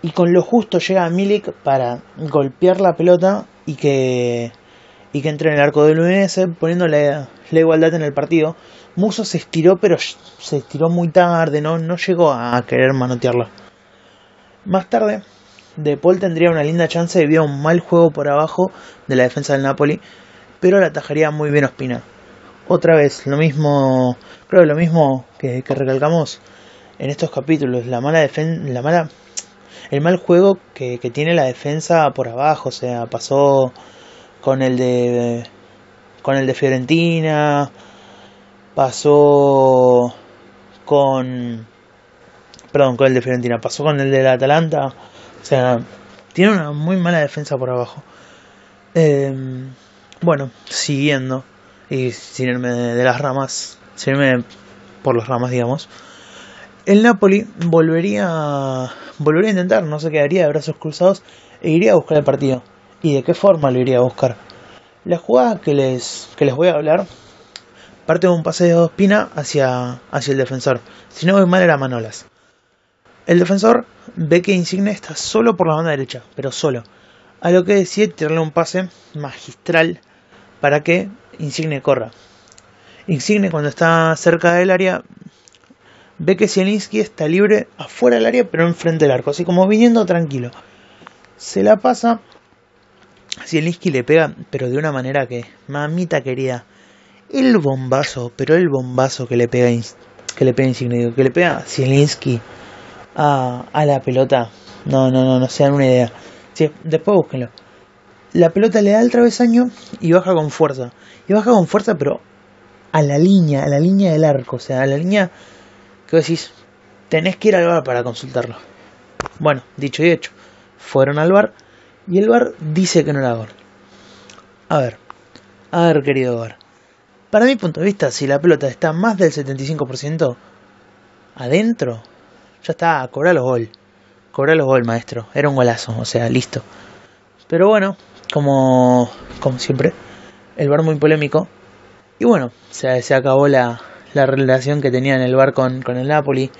y con lo justo llega Milik para golpear la pelota y que y que entre en el arco del Udinese poniéndole la igualdad en el partido. Muso se estiró pero se estiró muy tarde, no, no llegó a querer manotearla. Más tarde, De Paul tendría una linda chance debido a un mal juego por abajo de la defensa del Napoli, pero la atajaría muy bien Ospina. Otra vez, lo mismo, creo que lo mismo que, que recalcamos en estos capítulos, la mala defensa, la mala, el mal juego que, tiene la defensa por abajo, o sea, pasó con el de, con el de Fiorentina, pasó con, perdón, con el de Fiorentina, pasó con el del Atalanta, o sea, tiene una muy mala defensa por abajo. Eh, bueno, siguiendo y sin irme de las ramas, sin irme por las ramas, digamos el Napoli volvería, volvería a intentar, no se quedaría de brazos cruzados e iría a buscar el partido. ¿Y de qué forma lo iría a buscar? La jugada que les, que les voy a hablar parte de un pase de Ospina hacia, hacia el defensor. Si no voy mal era Manolas. El defensor ve que Insigne está solo por la banda derecha, pero solo. A lo que decide tirarle un pase magistral para que Insigne corra. Insigne cuando está cerca del área ve que Zielinski está libre afuera del área, pero enfrente del arco, así como viniendo tranquilo. Se la pasa. Zielinski le pega, pero de una manera que, mamita querida, el bombazo, pero el bombazo que le pega, que le pega Insigne, que le pega Zielinski a, a la pelota. No, no, no, no se dan una idea. Sí, después búsquenlo. La pelota le da el travesaño y baja con fuerza. Y baja con fuerza, pero a la línea, a la línea del arco, o sea, a la línea que decís, tenés que ir al bar para consultarlo. Bueno, dicho y hecho, fueron al bar y el bar dice que no era gol. A ver, a ver, querido bar. Para mi punto de vista, si la pelota está más del 75% adentro, ya está, cobra los gol. Cobra los gol, maestro. Era un golazo, o sea, listo. Pero bueno, como, como siempre, el bar muy polémico. Y bueno, se, se acabó la, la relación que tenía en el bar con, con el Napoli,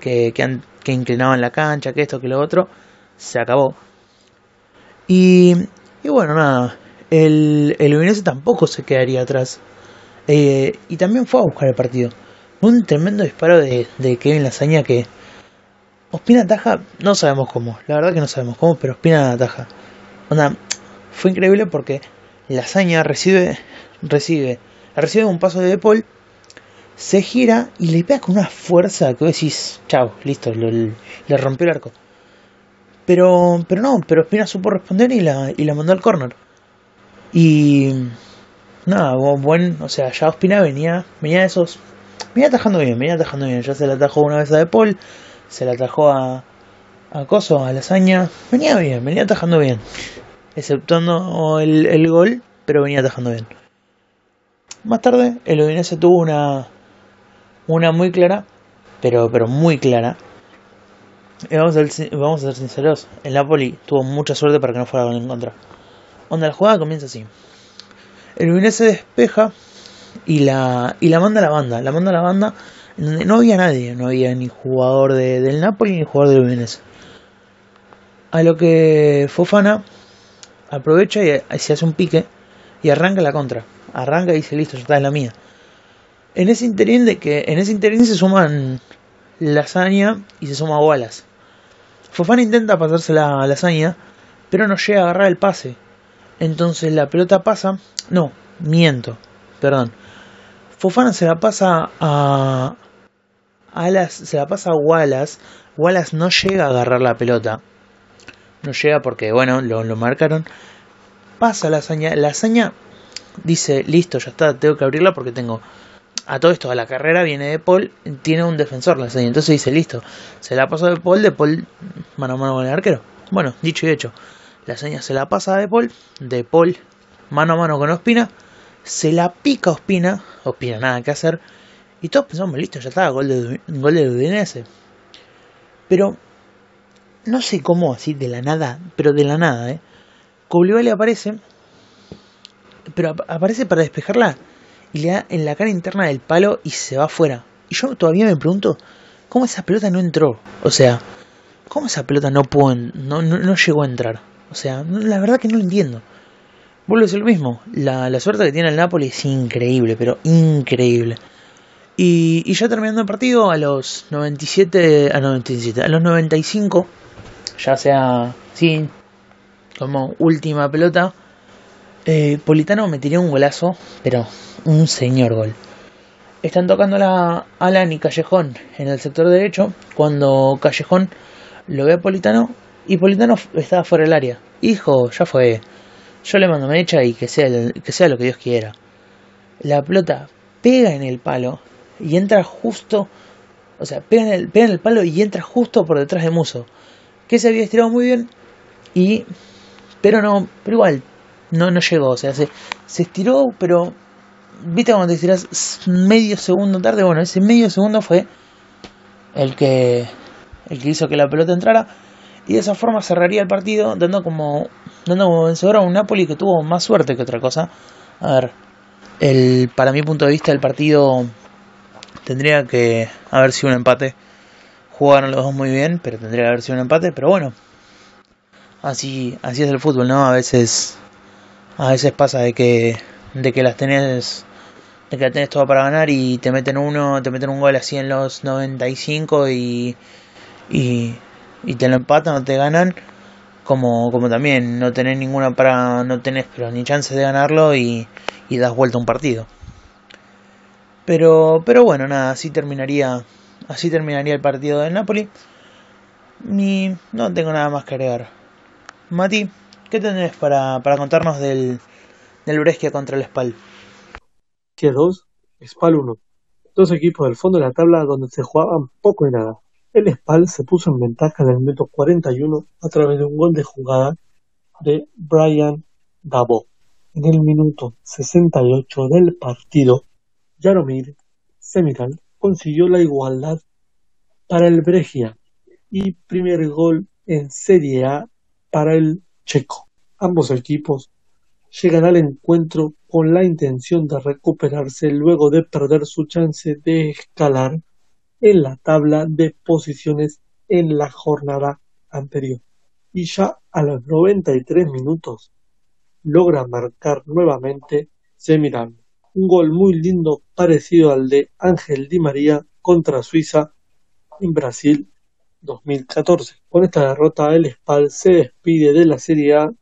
que, que, inclinaban la cancha, que esto, que lo otro. Se acabó. Y, y bueno, nada, el, el tampoco se quedaría atrás. Eh, y también fue a buscar el partido. Un tremendo disparo de, de Kevin Lasaña que Ospina ataja, no sabemos cómo, la verdad que no sabemos cómo, pero Ospina ataja. Onda, fue increíble porque Lasaña recibe, recibe, recibe un paso de De Paul, se gira y le pega con una fuerza que vos decís, chao, listo, lo- le rompió el arco. Pero, pero no, pero Ospina supo responder y la, y la mandó al córner. Y nada, bu- buen, o sea, ya Ospina venía, venía de esos, venía atajando bien, venía atajando bien, ya se la atajó una vez a De Paul, se la atajó a, a Coso, a Lasaña, venía bien, venía atajando bien, exceptuando el, el gol, pero venía atajando bien. Más tarde, el Udinese tuvo una, una muy clara, pero, pero muy clara. Y vamos a, ser, sinceros, el Napoli tuvo mucha suerte para que no fuera gol en contra. Onda, la jugada comienza así. El Udinese despeja y la, y la manda a la banda. La manda a la banda donde no había nadie. No había ni jugador de, del Napoli ni jugador del Udinese. A lo que Fofana aprovecha y, y se hace un pique y arranca la contra. Arranca y dice, listo, ya está, es la mía. En ese interín de que en ese interín se suman Lasaña y se suma Wallace. Fofana intenta pasarse la Lasaña, pero no llega a agarrar el pase. Entonces la pelota pasa. No, miento. Perdón. Fofana se la pasa a. a las, se la pasa a Wallace. Wallace no llega a agarrar la pelota. No llega porque, bueno, lo, marcaron. Pasa la hazaña. La dice: Listo, ya está, tengo que abrirla porque tengo. A todo esto, a la carrera viene de Paul, tiene un defensor la hazaña. Entonces dice: Listo, se la pasó de Paul, de Paul mano a mano con el arquero. Bueno, dicho y hecho. La hazaña se la pasa De Paul, De Paul mano a mano con Ospina, se la pica Ospina, Ospina nada que hacer, y todos pensamos, listo, ya está, gol de, gol de Udinese. Pero no sé cómo, así de la nada, pero de la nada, ¿eh? Koulibaly aparece, pero ap- aparece para despejarla y le da en la cara interna del palo y se va afuera. Y yo todavía me pregunto, ¿cómo esa pelota no entró? O sea, ¿cómo esa pelota no pudo, no, no, no llegó a entrar? O sea, la verdad que no lo entiendo. Vuelvo a decir lo mismo. La, la suerte que tiene el Napoli es increíble, pero increíble. Y, y ya terminando el partido, a los 97, a 97, a los 95, ya sea, sí, como última pelota, eh, Politano metería un golazo, pero un señor gol. Están tocando la Alan y Callejón en el sector derecho, cuando Callejón lo ve a Politano y Politano estaba fuera del área. Hijo, ya fue. Yo le mando mecha y que sea, que sea lo que Dios quiera. La pelota pega en el palo y entra justo, o sea, pega en el, pega en el palo y entra justo por detrás de Muso, que se había estirado muy bien y, pero no, pero igual no, no llegó, o sea, se, se estiró, pero viste cuando te estiras medio segundo tarde, bueno, ese medio segundo fue el que, el que hizo que la pelota entrara y de esa forma cerraría el partido dando como dando como vencedor a un Napoli que tuvo más suerte que otra cosa. A ver, el para mi punto de vista el partido tendría que haber sido un empate. Jugaron los dos muy bien, pero tendría que haber sido un empate, pero bueno. Así así es el fútbol, ¿no? A veces a veces pasa de que de que las tenés de que la tenés todo para ganar y te meten uno, te meten un gol así en los 95 y, y, y te lo empatan o te ganan, como, como también no tenés ninguna para, no tenés pero ni chance de ganarlo y, y das vuelta un partido. Pero, pero bueno, nada, así terminaría, así terminaría el partido del Napoli. Ni, no tengo nada más que agregar. Mati, ¿qué tenés para, para contarnos del, del Brescia contra el Spal? 2, Spal 1. Dos equipos del fondo de la tabla donde se jugaban poco y nada. El Spal se puso en ventaja en el minuto 41 a través de un gol de jugada de Brian Dabo. En el minuto 68 del partido, Jaromir Semiral consiguió la igualdad para el Brescia y primer gol en Serie A para el checo. Ambos equipos llegan al encuentro con la intención de recuperarse luego de perder su chance de escalar en la tabla de posiciones en la jornada anterior. Y ya a los 93 minutos logra marcar nuevamente Semiral. Un gol muy lindo parecido al de Ángel Di María contra Suiza en Brasil 2014. Con esta derrota el Spal se despide de la Serie A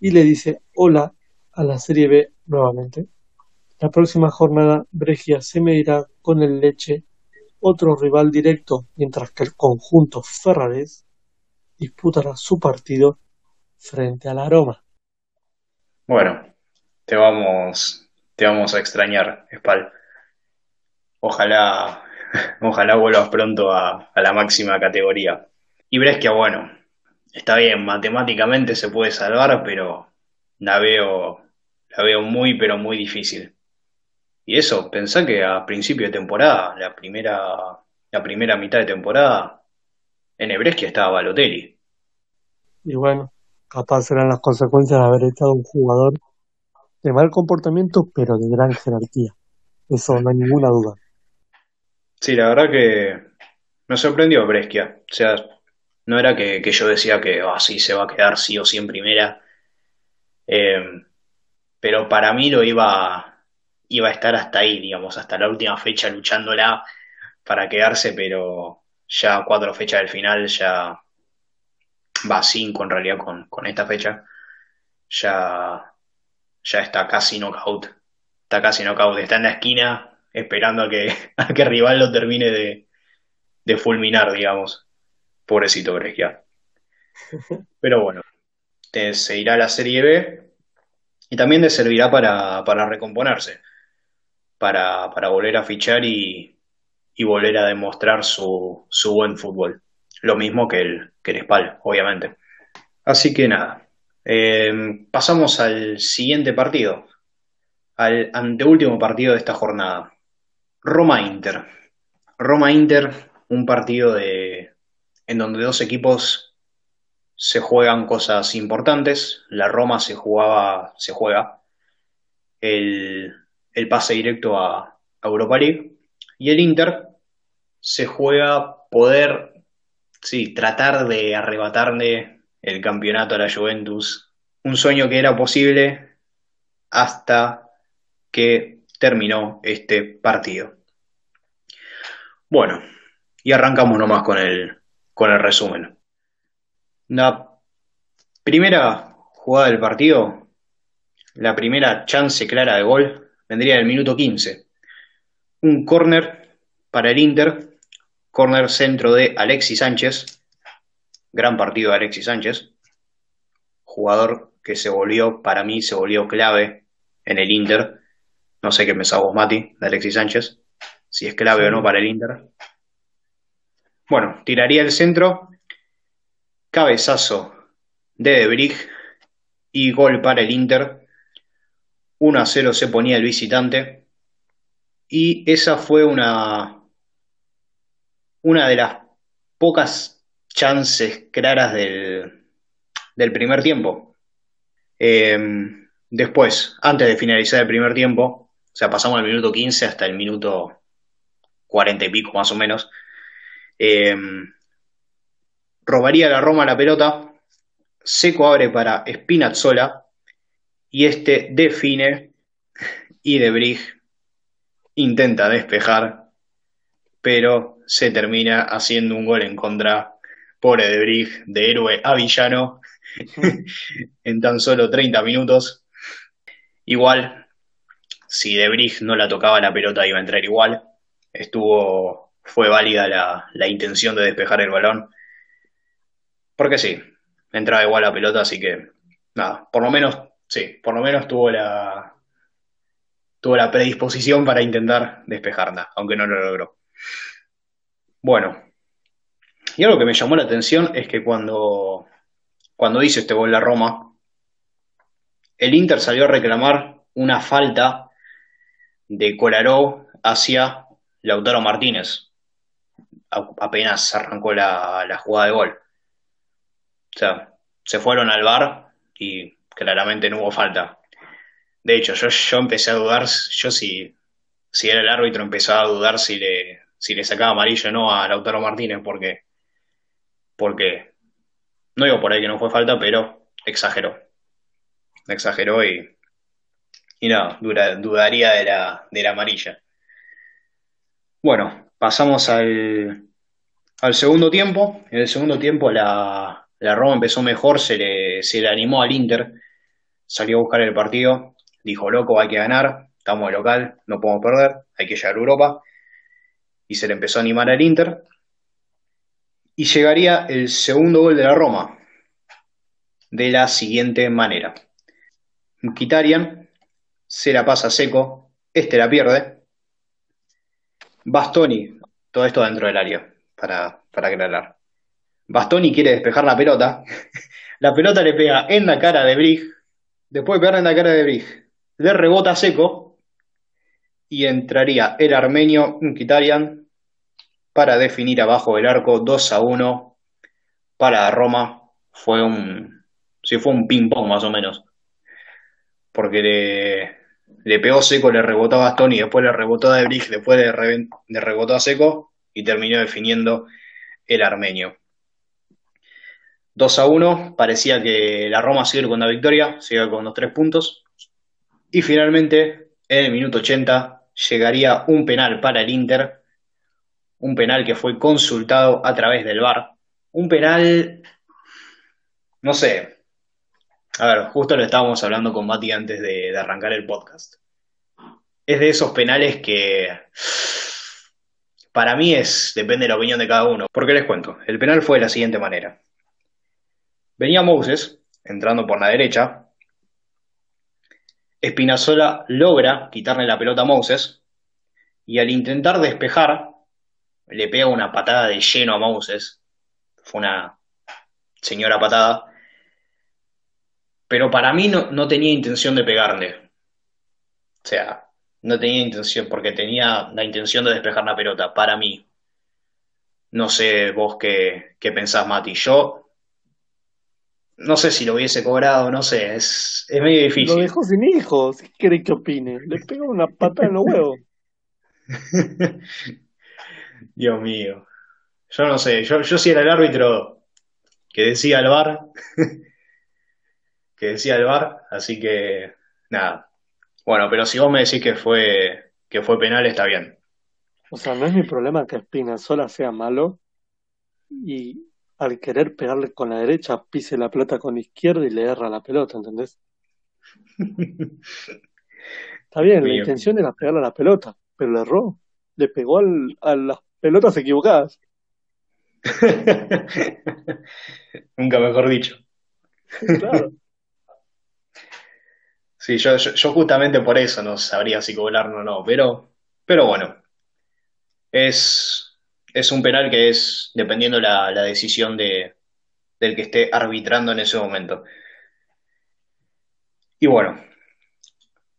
y le dice hola a la Serie B nuevamente. La próxima jornada Brescia se medirá con el Leche, otro rival directo, mientras que el conjunto ferrarés disputará su partido frente a la Roma. Bueno, te vamos, te vamos a extrañar, Spal. Ojalá, ojalá vuelvas pronto a, a la máxima categoría. Y Brescia, bueno, está bien, matemáticamente se puede salvar, pero la veo, la veo muy, pero muy difícil. Y eso, pensá que a principio de temporada, la primera, la primera mitad de temporada, en Brescia estaba Balotelli. Y bueno, capaz serán las consecuencias de haber estado un jugador de mal comportamiento, pero de gran jerarquía. Eso no hay ninguna duda. Sí, la verdad que me sorprendió Brescia. O sea, no era que, que yo decía que así se va a quedar sí o sí en primera. Eh, pero para mí lo iba, iba a estar hasta ahí, digamos, hasta la última fecha luchándola para quedarse, pero ya cuatro fechas del final, ya va cinco en realidad con, con esta fecha, ya, ya está casi knockout. Está casi knockout, está en la esquina esperando a que, a que el rival lo termine de, de fulminar, digamos. Pobrecito Brescia. Pero bueno, te- se irá a la Serie B y también le servirá para, para recomponerse, para, para volver a fichar y, y volver a demostrar su, su buen fútbol. Lo mismo que el, que el Spal, obviamente. Así que nada, eh, pasamos al siguiente partido, al anteúltimo partido de esta jornada. Roma-Inter. Roma-Inter, un partido de, en donde dos equipos se juegan cosas importantes. La Roma se jugaba, se juega el, el pase directo a, a Europa League y el Inter se juega poder, sí, tratar de arrebatarle el campeonato a la Juventus. Un sueño que era posible hasta que terminó este partido. Bueno, y arrancamos nomás con el, con el resumen. La primera jugada del partido, la primera chance clara de gol, vendría del minuto 15. Un córner para el Inter, córner centro de Alexis Sánchez, gran partido de Alexis Sánchez, jugador que se volvió, para mí, se volvió clave en el Inter. No sé qué pensás vos, Mati, de Alexis Sánchez, si es clave o no para el Inter. Bueno, tiraría el centro, cabezazo de Debrig y gol para el Inter. 1 a 0 se ponía el visitante. Y esa fue una, una de las pocas chances claras del, del primer tiempo. Eh, después, antes de finalizar el primer tiempo, o sea, pasamos del minuto 15 hasta el minuto 40 y pico más o menos, eh, robaría la Roma la pelota, Seco abre para Spinazzola y este define y De Brig intenta despejar, pero se termina haciendo un gol en contra. Pobre de Brig, de héroe a villano, en tan solo 30 minutos. Igual, si de Brig no la tocaba la pelota iba a entrar igual. Estuvo, fue válida la, la intención de despejar el balón. Porque sí, entraba igual la pelota, así que nada, por lo menos, sí, por lo menos tuvo la, tuvo la predisposición para intentar despejarla, aunque no lo logró. Bueno, y algo que me llamó la atención es que cuando, cuando hizo este gol la Roma, el Inter salió a reclamar una falta de Kolarov hacia Lautaro Martínez. A- apenas arrancó la, la jugada de gol. O sea, se fueron al bar y claramente no hubo falta. De hecho, yo, yo empecé a dudar, yo si, si era el árbitro empezaba a dudar si le, si le sacaba amarillo o no a Lautaro Martínez, porque, porque no digo por ahí que no fue falta, pero exageró. Exageró y, y dura- dudaría de la, de la amarilla. Bueno, pasamos al, al segundo tiempo. En el segundo tiempo la, la Roma empezó mejor, se le, animó al Inter, salió a buscar el partido, dijo, loco, hay que ganar, estamos de local, no podemos perder, hay que llegar a Europa. Y se le empezó a animar al Inter. Y llegaría el segundo gol de la Roma, de la siguiente manera. Mkhitaryan se la pasa seco, este la pierde. Bastoni, todo esto dentro del área, para, para aclarar. Bastoni quiere despejar la pelota. La pelota le pega en la cara de Brig. Después de pegarle en la cara de Brig, le rebota seco. Y entraría el armenio Mkhitaryan para definir abajo del arco 2 a 1 para Roma. Fue un. Sí, fue un ping-pong más o menos. Porque le, le pegó seco, le rebotó a Bastoni, después le rebotó a Brig, después le, reven- le rebotó a seco y terminó definiendo el armenio. 2 a 1, parecía que la Roma sigue con la victoria, sigue con los tres puntos. Y finalmente, en el minuto 80, llegaría un penal para el Inter, un penal que fue consultado a través del VAR. Un penal, no sé, a ver, justo lo estábamos hablando con Mati antes de, arrancar el podcast. Es de esos penales que para mí es, depende de la opinión de cada uno. Porque les cuento, el penal fue de la siguiente manera. Venía Moses entrando por la derecha. Espinazola logra quitarle la pelota a Moses y al intentar despejar le pega una patada de lleno a Moses. Fue una señora patada. Pero para mí no, tenía intención de pegarle. O sea, no tenía intención, porque tenía la intención de despejar la pelota, para mí. No sé vos qué, qué pensás, Mati. Yo no sé si lo hubiese cobrado, no sé, es, es medio Lo difícil. dejó sin hijos. ¿Qué querés que opine? Le pega una pata en los huevos. Dios mío. Yo no sé, yo, yo si era el árbitro que decía el VAR, que decía el VAR, así que nada. Bueno, pero si vos me decís que fue, que fue penal, está bien. O sea, no es mi problema que Spinazzola sea malo y al querer pegarle con la derecha pise la pelota con la izquierda y le erra la pelota, ¿entendés? Está bien, la intención era pegarle a la pelota, pero le erró. Le pegó al- a las pelotas equivocadas. Nunca mejor dicho. Claro. Sí, yo, yo, yo justamente por eso no sabría si cobrarlo o no, pero, pero bueno, es, es un penal que es dependiendo la, la decisión de, del que esté arbitrando en ese momento. Y bueno,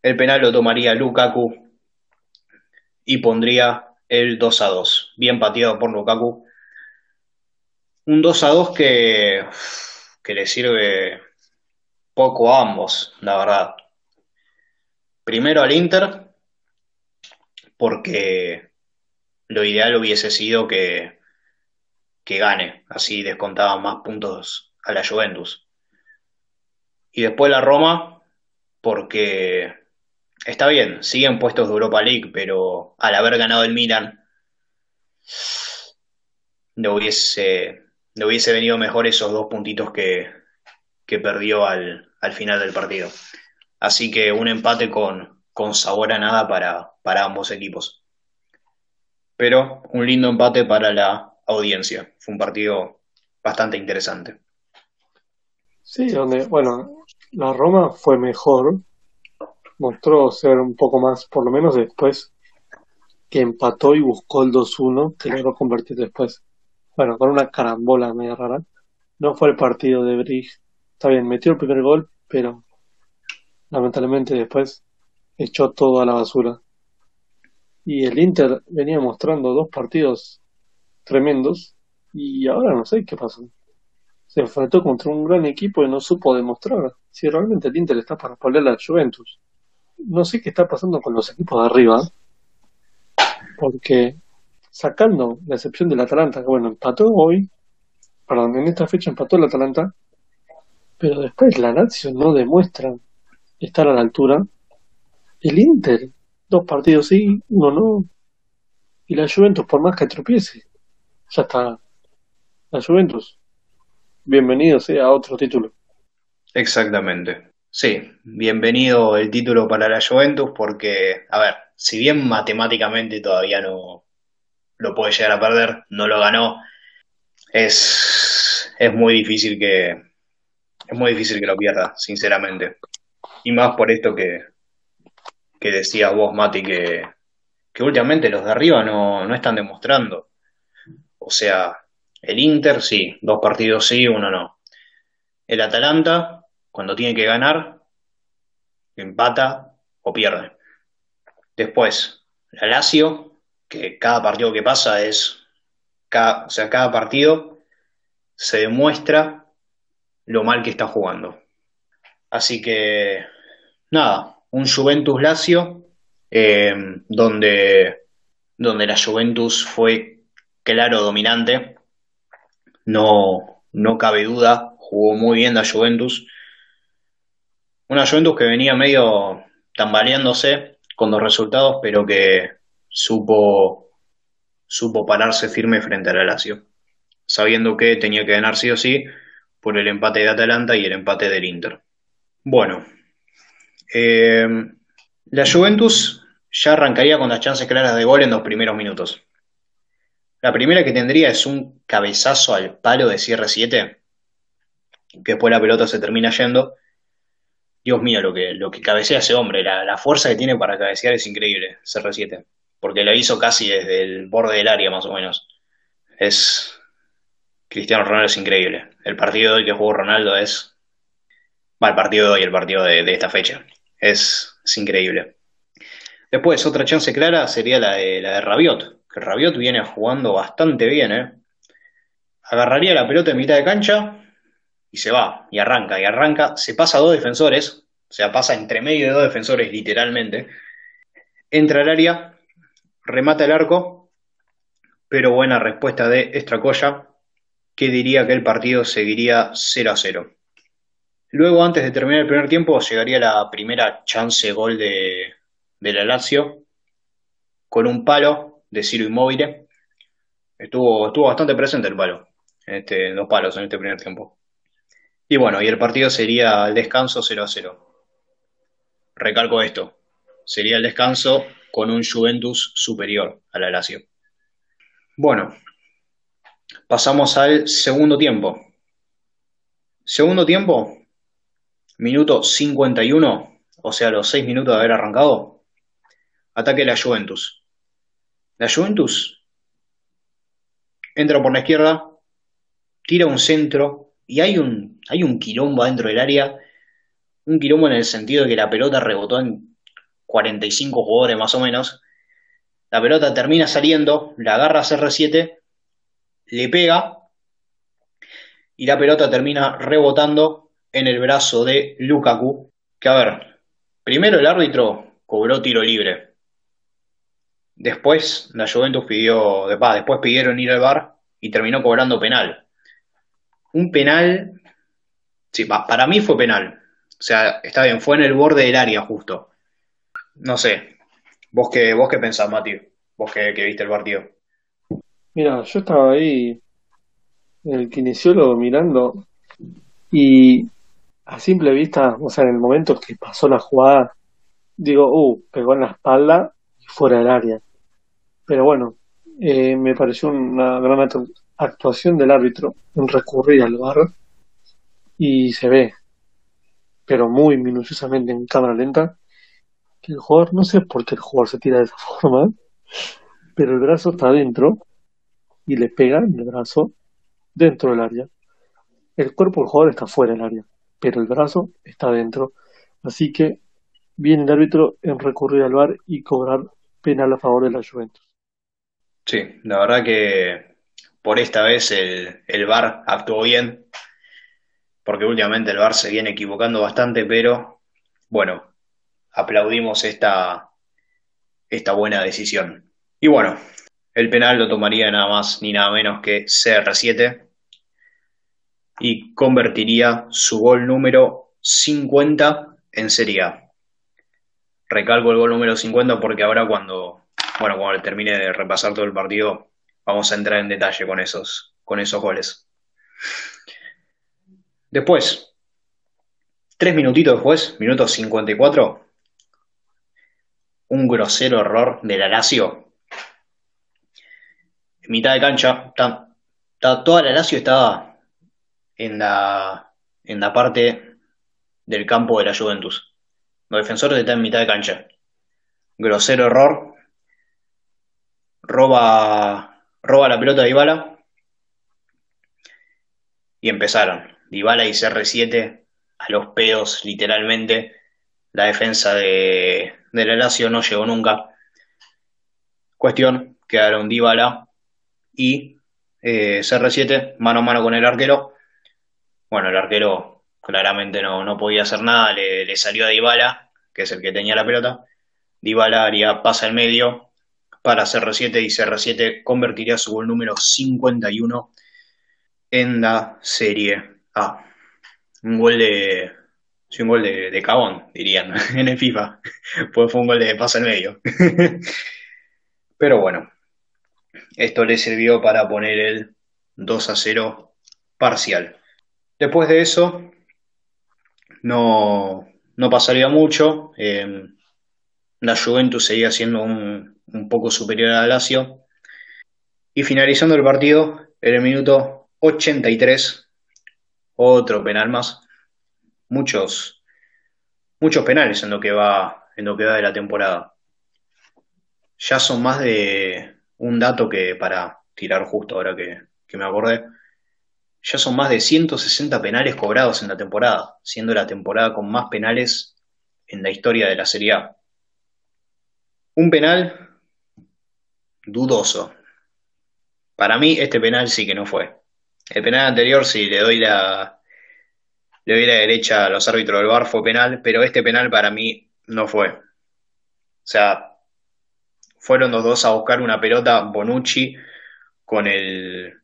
el penal lo tomaría Lukaku y pondría el 2 a 2. Bien pateado por Lukaku. Un 2 a 2 que, que le sirve poco a ambos, la verdad. Primero al Inter, porque lo ideal hubiese sido que, que gane, así descontaban más puntos a la Juventus. Y después la Roma, porque está bien, siguen puestos de Europa League, pero al haber ganado el Milan, no hubiese, hubiese venido mejor esos dos puntitos que, que perdió al, al final del partido. Así que un empate con, con sabor a nada para, para ambos equipos. Pero un lindo empate para la audiencia. Fue un partido bastante interesante. Sí, donde, bueno, la Roma fue mejor, mostró ser un poco más, por lo menos después que empató y buscó el 2-1, que logró convertir después, bueno, con una carambola media rara. No fue el partido de Brig. Está bien, metió el primer gol, pero lamentablemente después echó todo a la basura. Y el Inter venía mostrando dos partidos tremendos y ahora no sé qué pasó. Se enfrentó contra un gran equipo y no supo demostrar si realmente el Inter está para pelear a la Juventus. No sé qué está pasando con los equipos de arriba, porque sacando la excepción del Atalanta, que bueno, empató hoy, perdón, en esta fecha empató el Atalanta, pero después la Lazio no demuestra estar a la altura. El Inter, dos partidos sí, uno no. Y la Juventus, por más que tropiece, ya está. La Juventus, bienvenido sea a otro título. Exactamente. Sí, bienvenido el título para la Juventus porque, a ver, si bien matemáticamente todavía no lo puede llegar a perder, no lo ganó, es, es muy difícil que es muy difícil que lo pierda, sinceramente. Y más por esto que, que decías vos, Mati, que, que últimamente los de arriba no, no están demostrando. O sea, el Inter sí, dos partidos sí, uno no. El Atalanta, cuando tiene que ganar, empata o pierde. Después, la Lazio, que cada partido que pasa es, cada, o sea, cada partido se demuestra lo mal que está jugando. Así que, nada, un Juventus Lazio, eh, donde, donde la Juventus fue claro dominante, no, no cabe duda, jugó muy bien la Juventus. Una Juventus que venía medio tambaleándose con los resultados, pero que supo, supo pararse firme frente a la Lazio, sabiendo que tenía que ganar sí o sí por el empate de Atalanta y el empate del Inter. Bueno, eh, la Juventus ya arrancaría con las chances claras de gol en los primeros minutos. La primera que tendría es un cabezazo al palo de cierre 7, que después la pelota se termina yendo. Dios mío, lo que, lo que cabecea ese hombre, la, la fuerza que tiene para cabecear es increíble, CR7, porque lo hizo casi desde el borde del área más o menos. Es, Cristiano Ronaldo es increíble. El partido de hoy que jugó Ronaldo es. Va, el partido de hoy, el partido de esta fecha. Es, increíble. Después, otra chance clara sería la de, la de Rabiot. Que Rabiot viene jugando bastante bien, ¿eh? Agarraría la pelota en mitad de cancha y se va, y arranca, y arranca. Se pasa a dos defensores, o sea, pasa entre medio de dos defensores, literalmente. Entra al área, remata el arco, pero buena respuesta de Estracoya que diría que el partido seguiría 0 a 0. Luego, antes de terminar el primer tiempo, llegaría la primera chance gol de, de la Lazio con un palo de Ciro Immobile. Estuvo, estuvo bastante presente el palo, en este, dos palos en este primer tiempo. Y bueno, y el partido sería el descanso 0 a 0. Recalco esto, sería el descanso con un Juventus superior a la Lazio. Bueno, Pasamos al segundo tiempo. Segundo tiempo, minuto 51, o sea, los 6 minutos de haber arrancado. Ataque la Juventus. La Juventus entra por la izquierda, tira un centro y hay un, hay un quilombo dentro del área. Un quilombo en el sentido de que la pelota rebotó en 45 jugadores más o menos. La pelota termina saliendo, la agarra CR7 le pega y la pelota termina rebotando en el brazo de Lukaku, que a ver, primero el árbitro cobró tiro libre. Después la Juventus pidió, después pidieron ir al bar y terminó cobrando penal. Un penal, sí, para mí fue penal. O sea, está bien, fue en el borde del área justo. no sé. ¿Vos qué, vos qué pensás, Mati? Vos que, que viste el partido. Mira, yo estaba ahí el kinesiólogo mirando y a simple vista, o sea, en el momento que pasó la jugada, digo, uh, pegó en la espalda y fuera del área. Pero bueno, eh, me pareció una gran actu- actuación del árbitro en recurrir al VAR y se ve, pero muy minuciosamente en cámara lenta, que el jugador, no sé por qué el jugador se tira de esa forma, pero el brazo está adentro y le pega en el brazo dentro del área. El cuerpo del jugador está fuera del área, pero el brazo está dentro. Así que viene el árbitro en recurrir al VAR y cobrar penal a favor de la Juventus. Sí, la verdad que por esta vez el, el VAR actuó bien, porque últimamente el VAR se viene equivocando bastante, pero bueno, aplaudimos esta, esta buena decisión. Y bueno, el penal lo tomaría nada más ni nada menos que CR7 y convertiría su gol número 50 en Serie. Recalco el gol número 50 porque ahora cuando, bueno, cuando termine de repasar todo el partido, vamos a entrar en detalle con esos, con esos goles. Después, tres minutitos después, minuto 54, un grosero error de la Lazio. En mitad de cancha, toda la Lazio estaba en la, en la parte del campo de la Juventus. Los defensores están en mitad de cancha. Grosero error. Roba, roba la pelota de Dybala. Y empezaron. Dybala y CR7 a los pedos, literalmente. La defensa de, de la Lazio no llegó nunca. Cuestión, quedaron Dybala y eh, CR7 mano a mano con el arquero. Bueno, el arquero claramente no, no podía hacer nada, le, le salió a Dybala, que es el que tenía la pelota. Dybala haría pasa al medio para CR7 y CR7 convertiría su gol número 51 en la Serie A. Un gol de. Sí, un gol de, de cabón, dirían en el FIFA. Pues fue un gol de pasa al medio. Pero bueno, esto le sirvió para poner el 2 a 0 parcial. Después de eso, no, no pasaría mucho. eh, la Juventus seguía siendo un, un poco superior a la Lazio. Y finalizando el partido, en el minuto 83, otro penal más. Muchos, muchos penales en lo que va, en lo que va de la temporada. Ya son más de un dato que para tirar justo ahora que, que me acordé. Ya son más de 160 penales cobrados en la temporada, siendo la temporada con más penales en la historia de la Serie A. Un penal dudoso. Para mí, este penal sí que no fue. El penal anterior, sí, le doy la, le doy la derecha a los árbitros del VAR, fue penal, pero este penal para mí no fue. O sea, fueron los dos a buscar una pelota, Bonucci con el,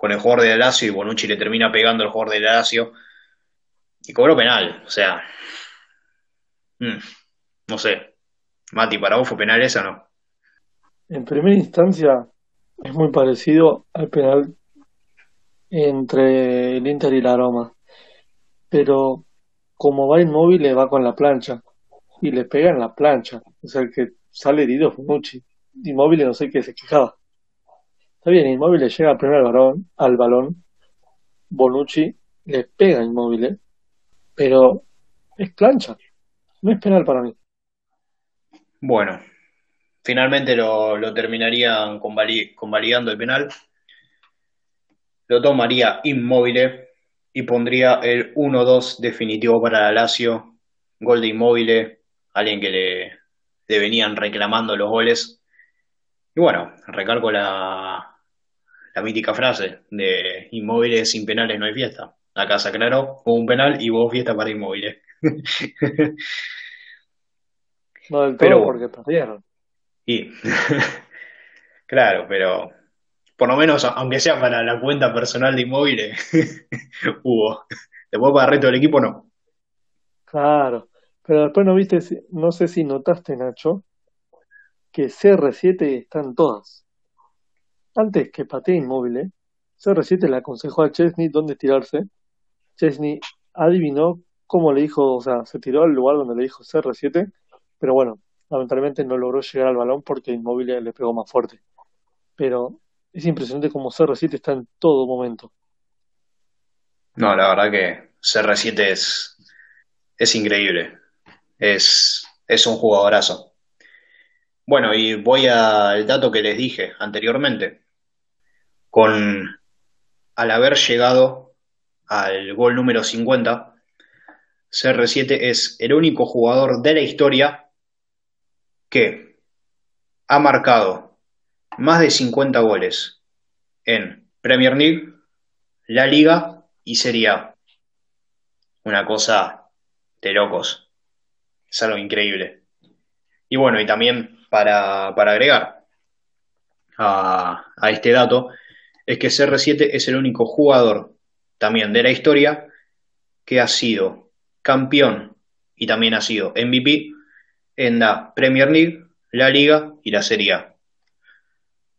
con el jugador de la Lazio y Bonucci le termina pegando al jugador de la Lazio y cobró penal. O sea, mm, no sé. Mati, ¿para vos fue penal eso o no? En primera instancia es muy parecido al penal entre el Inter y la Roma, pero como va inmóvil le va con la plancha y le pega en la plancha, o sea, el que sale herido es Bonucci. Inmóvil no sé qué se quejaba. Está bien, Inmóvil llega primero al balón, al balón, Bonucci le pega a Inmóvil, pero es plancha, no es penal para mí. Bueno, finalmente lo, terminarían convali- convalidando el penal. Lo tomaría Immobile y pondría el 1-2 definitivo para la Lazio. Gol de Immobile, alguien que le venían reclamando los goles. Y bueno, recargo la, la mítica frase de Immobile sin penales no hay fiesta. Acá se aclaró, hubo un penal y hubo fiesta para Immobile. No del Pero todo bueno. porque perdieron. Y claro, pero por lo menos, aunque sea para la cuenta personal de Immobile, hubo. Después para el resto del equipo no. Claro. Pero después no viste, no sé si notaste, Nacho, que CR7 está en todas. Antes que patee inmóvil, CR7 le aconsejó a Chesney dónde tirarse. Chesney adivinó cómo le dijo, o sea, se tiró al lugar donde le dijo CR7, pero bueno, lamentablemente no logró llegar al balón porque inmóvil le pegó más fuerte. Pero es impresionante cómo CR7 está en todo momento. No, la verdad que CR7 es, es increíble. Es, es un jugadorazo. Bueno, y voy al dato que les dije anteriormente. Con al haber llegado al gol número 50, CR7 es el único jugador de la historia que ha marcado más de 50 goles en Premier League, La Liga y Serie A. Una cosa de locos. Es algo increíble. Y bueno, y también para, para agregar a, a este dato, es que CR7 es el único jugador también de la historia que ha sido campeón y también ha sido MVP en la Premier League, la Liga y la Serie A.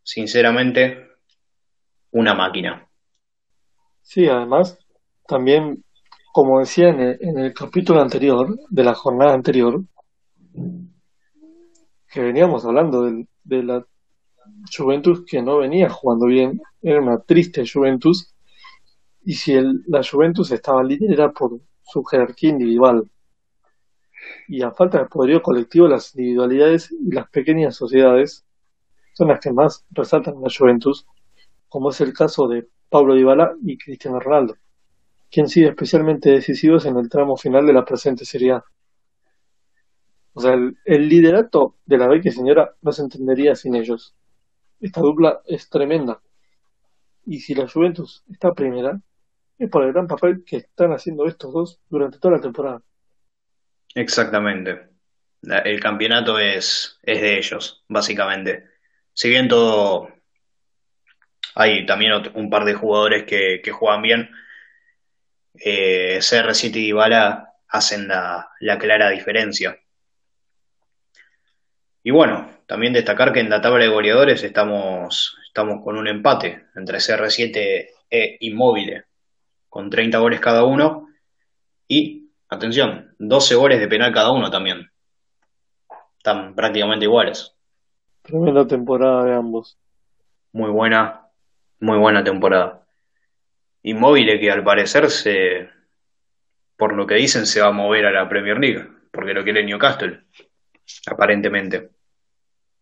Sinceramente, una máquina. Sí, además, también, como decía en el, en el capítulo anterior, de la jornada anterior, que veníamos hablando del- de, la Juventus que no venía jugando bien, era una triste Juventus, y si el- la Juventus estaba líder era por su jerarquía individual. Y a falta de poderío colectivo, las individualidades y las pequeñas sociedades son las que más resaltan en la Juventus, como es el caso de Pablo Dybala y Cristiano Ronaldo, quien sigue especialmente decisivos en el tramo final de la presente Serie. O sea, el, el liderato de la Vecchia Señora no se entendería sin ellos. Esta dupla es tremenda. Y si la Juventus está primera, es por el gran papel que están haciendo estos dos durante toda la temporada. Exactamente. La- El campeonato es, es de ellos, básicamente. Si bien todo, hay también un par de jugadores que, que juegan bien, eh, CR7 y Dybala hacen la, la clara diferencia. Y bueno, también destacar que en la tabla de goleadores estamos, estamos con un empate entre CR7 e Immobile, con 30 goles cada uno. Y, atención, 12 goles de penal cada uno también. Están prácticamente iguales. Tremenda temporada de ambos. Muy buena, muy buena temporada. Inmóvil que al parecer se, por lo que dicen, se va a mover a la Premier League, porque lo quiere Newcastle, aparentemente.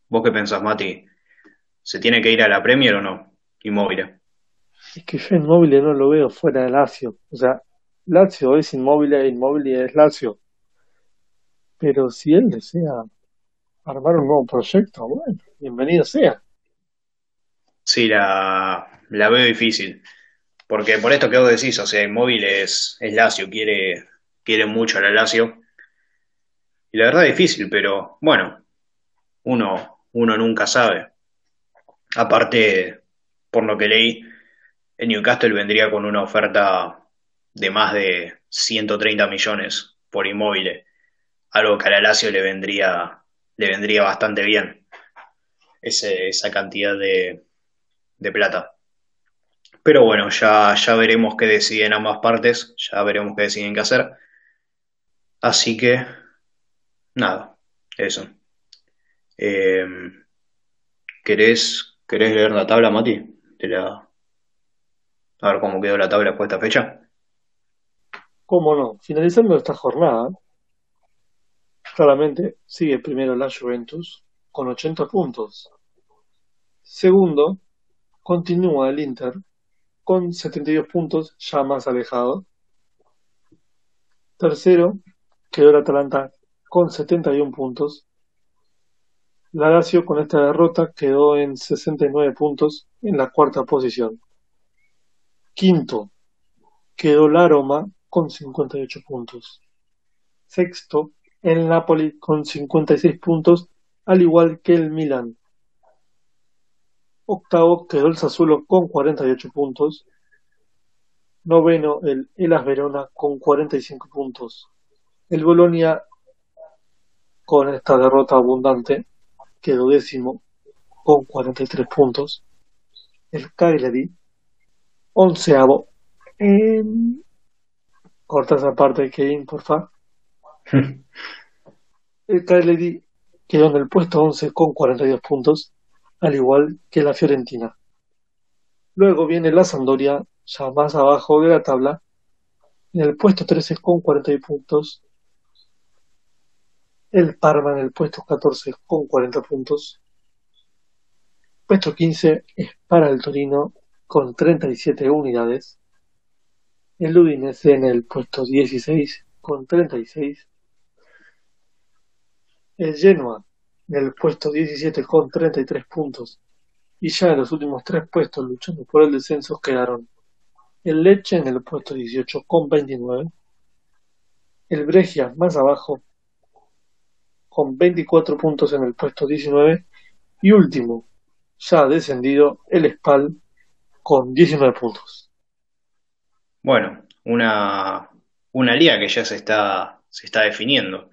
¿Vos qué pensás, Mati? ¿Se tiene que ir a la Premier o no? Inmóvil. Es que yo Inmóvil no lo veo fuera de Lazio. O sea, Lazio es Inmóvil e Inmóvil es Lazio. Pero si él desea armar un nuevo proyecto, bueno, bienvenido sea. Sí, la, la veo difícil. Porque por esto que vos decís, o sea, Inmóvil es, es Lazio, quiere, quiere mucho a la Lazio. Y la verdad es difícil, pero bueno, uno, uno nunca sabe. Aparte, por lo que leí, el Newcastle vendría con una oferta de más de 130 millones por Inmóvil, algo que a la Lazio le vendría, le vendría bastante bien, ese, esa cantidad de, de plata. Pero bueno, ya, ya veremos qué deciden ambas partes, ya veremos qué deciden qué hacer. Así que, nada, eso. Eh, ¿querés, ¿Querés leer la tabla, Mati? De la... A ver cómo quedó la tabla de esta fecha. ¿Cómo no? Finalizando esta jornada, claramente sigue primero la Juventus con 80 puntos. Segundo, continúa el Inter con 72 puntos, ya más alejado. Tercero, quedó el Atalanta con 71 puntos. La Lazio con esta derrota quedó en 69 puntos en la cuarta posición. Quinto, quedó la Roma con 58 puntos. Sexto, el Napoli con 56 puntos, al igual que el Milan. Octavo quedó el Sassuolo con 48 puntos. Noveno, el Elas Verona con 45 puntos. El Bolonia con esta derrota abundante quedó décimo con 43 puntos. El Cagliari, onceavo. Corta esa parte, Kevin, porfa. El Cagliari quedó en el puesto 11 con 42 puntos, al igual que la Fiorentina. Luego viene la Sampdoria, ya más abajo de la tabla, en el puesto 13 con 40 puntos. El Parma en el puesto 14 con 40 puntos. Puesto 15 es para el Torino con 37 unidades. El Udinese en el puesto 16 con 36. El Genoa en el puesto 17 con 33 puntos. Y ya en los últimos tres puestos luchando por el descenso quedaron el Lecce en el puesto 18 con 29. El Brescia más abajo con 24 puntos en el puesto 19. Y último, ya descendido, el Spal con 19 puntos. Bueno, una, una liga que ya se está, se está definiendo,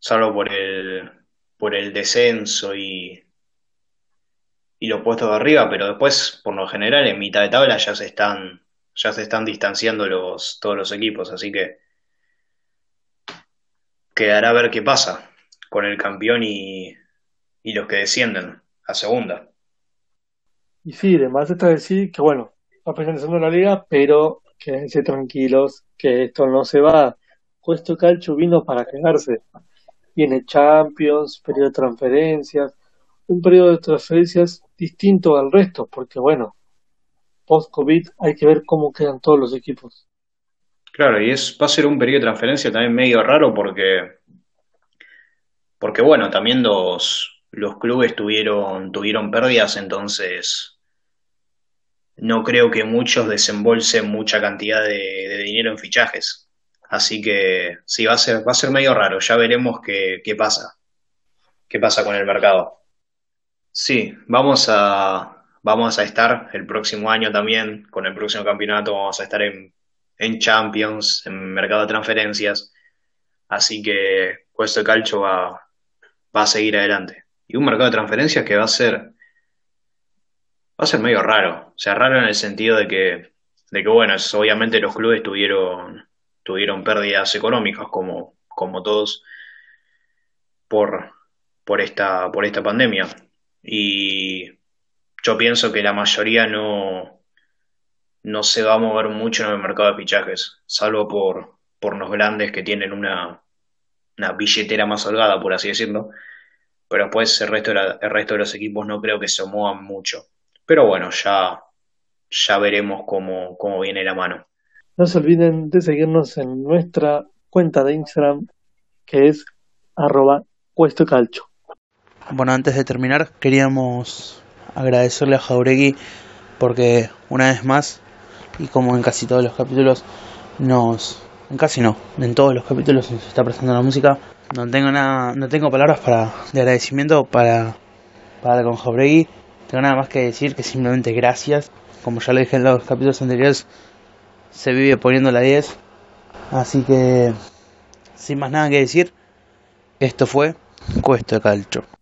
salvo por el, por el descenso y, y los puestos de arriba, pero después, por lo general, en mitad de tabla ya se están, ya se están distanciando los, todos los equipos, así que quedará a ver qué pasa con el campeón y, y los que descienden a segunda. Y sí, además está decir que bueno, va finalizando la liga, pero quédense tranquilos que esto no se va. Puesto Calcio vino para quedarse. Viene Champions, periodo de transferencias, un periodo de transferencias distinto al resto, porque bueno, post-COVID hay que ver cómo quedan todos los equipos. Claro, y es, va a ser un periodo de transferencia también medio raro porque, porque bueno, también los, los clubes tuvieron, tuvieron pérdidas, entonces no creo que muchos desembolsen mucha cantidad de, dinero en fichajes. Así que sí, va a ser, va a ser medio raro, ya veremos qué, qué pasa, qué pasa con el mercado. Sí, vamos a, vamos a estar el próximo año también, con el próximo campeonato, vamos a estar en, en Champions, en mercado de transferencias, así que Cuesto de Calcio va, va a seguir adelante. Y un mercado de transferencias que va a ser, va a ser medio raro, o sea, raro en el sentido de que, de que bueno, obviamente los clubes tuvieron, tuvieron pérdidas económicas como, como todos por, por esta, por esta pandemia. Y yo pienso que la mayoría no, no se va a mover mucho en el mercado de fichajes, salvo por, por los grandes que tienen una, una billetera más holgada, por así decirlo. Pero después el resto de la- el resto de los equipos no creo que se muevan mucho. Pero bueno, ya, ya veremos cómo, cómo viene la mano. No se olviden de seguirnos en nuestra cuenta de Instagram, que es arroba Cuesto. Bueno, antes de terminar, queríamos agradecerle a Jauregui porque una vez más, y como en casi todos los capítulos, nos. Casi no, en todos los capítulos nos está prestando la música. No tengo nada, no tengo palabras para, de agradecimiento para, para con. Tengo nada más que decir que simplemente gracias. Como ya lo dije en los capítulos anteriores, se vive poniendo la 10. Así que, sin más nada que decir, esto fue Cuesto de Calcio.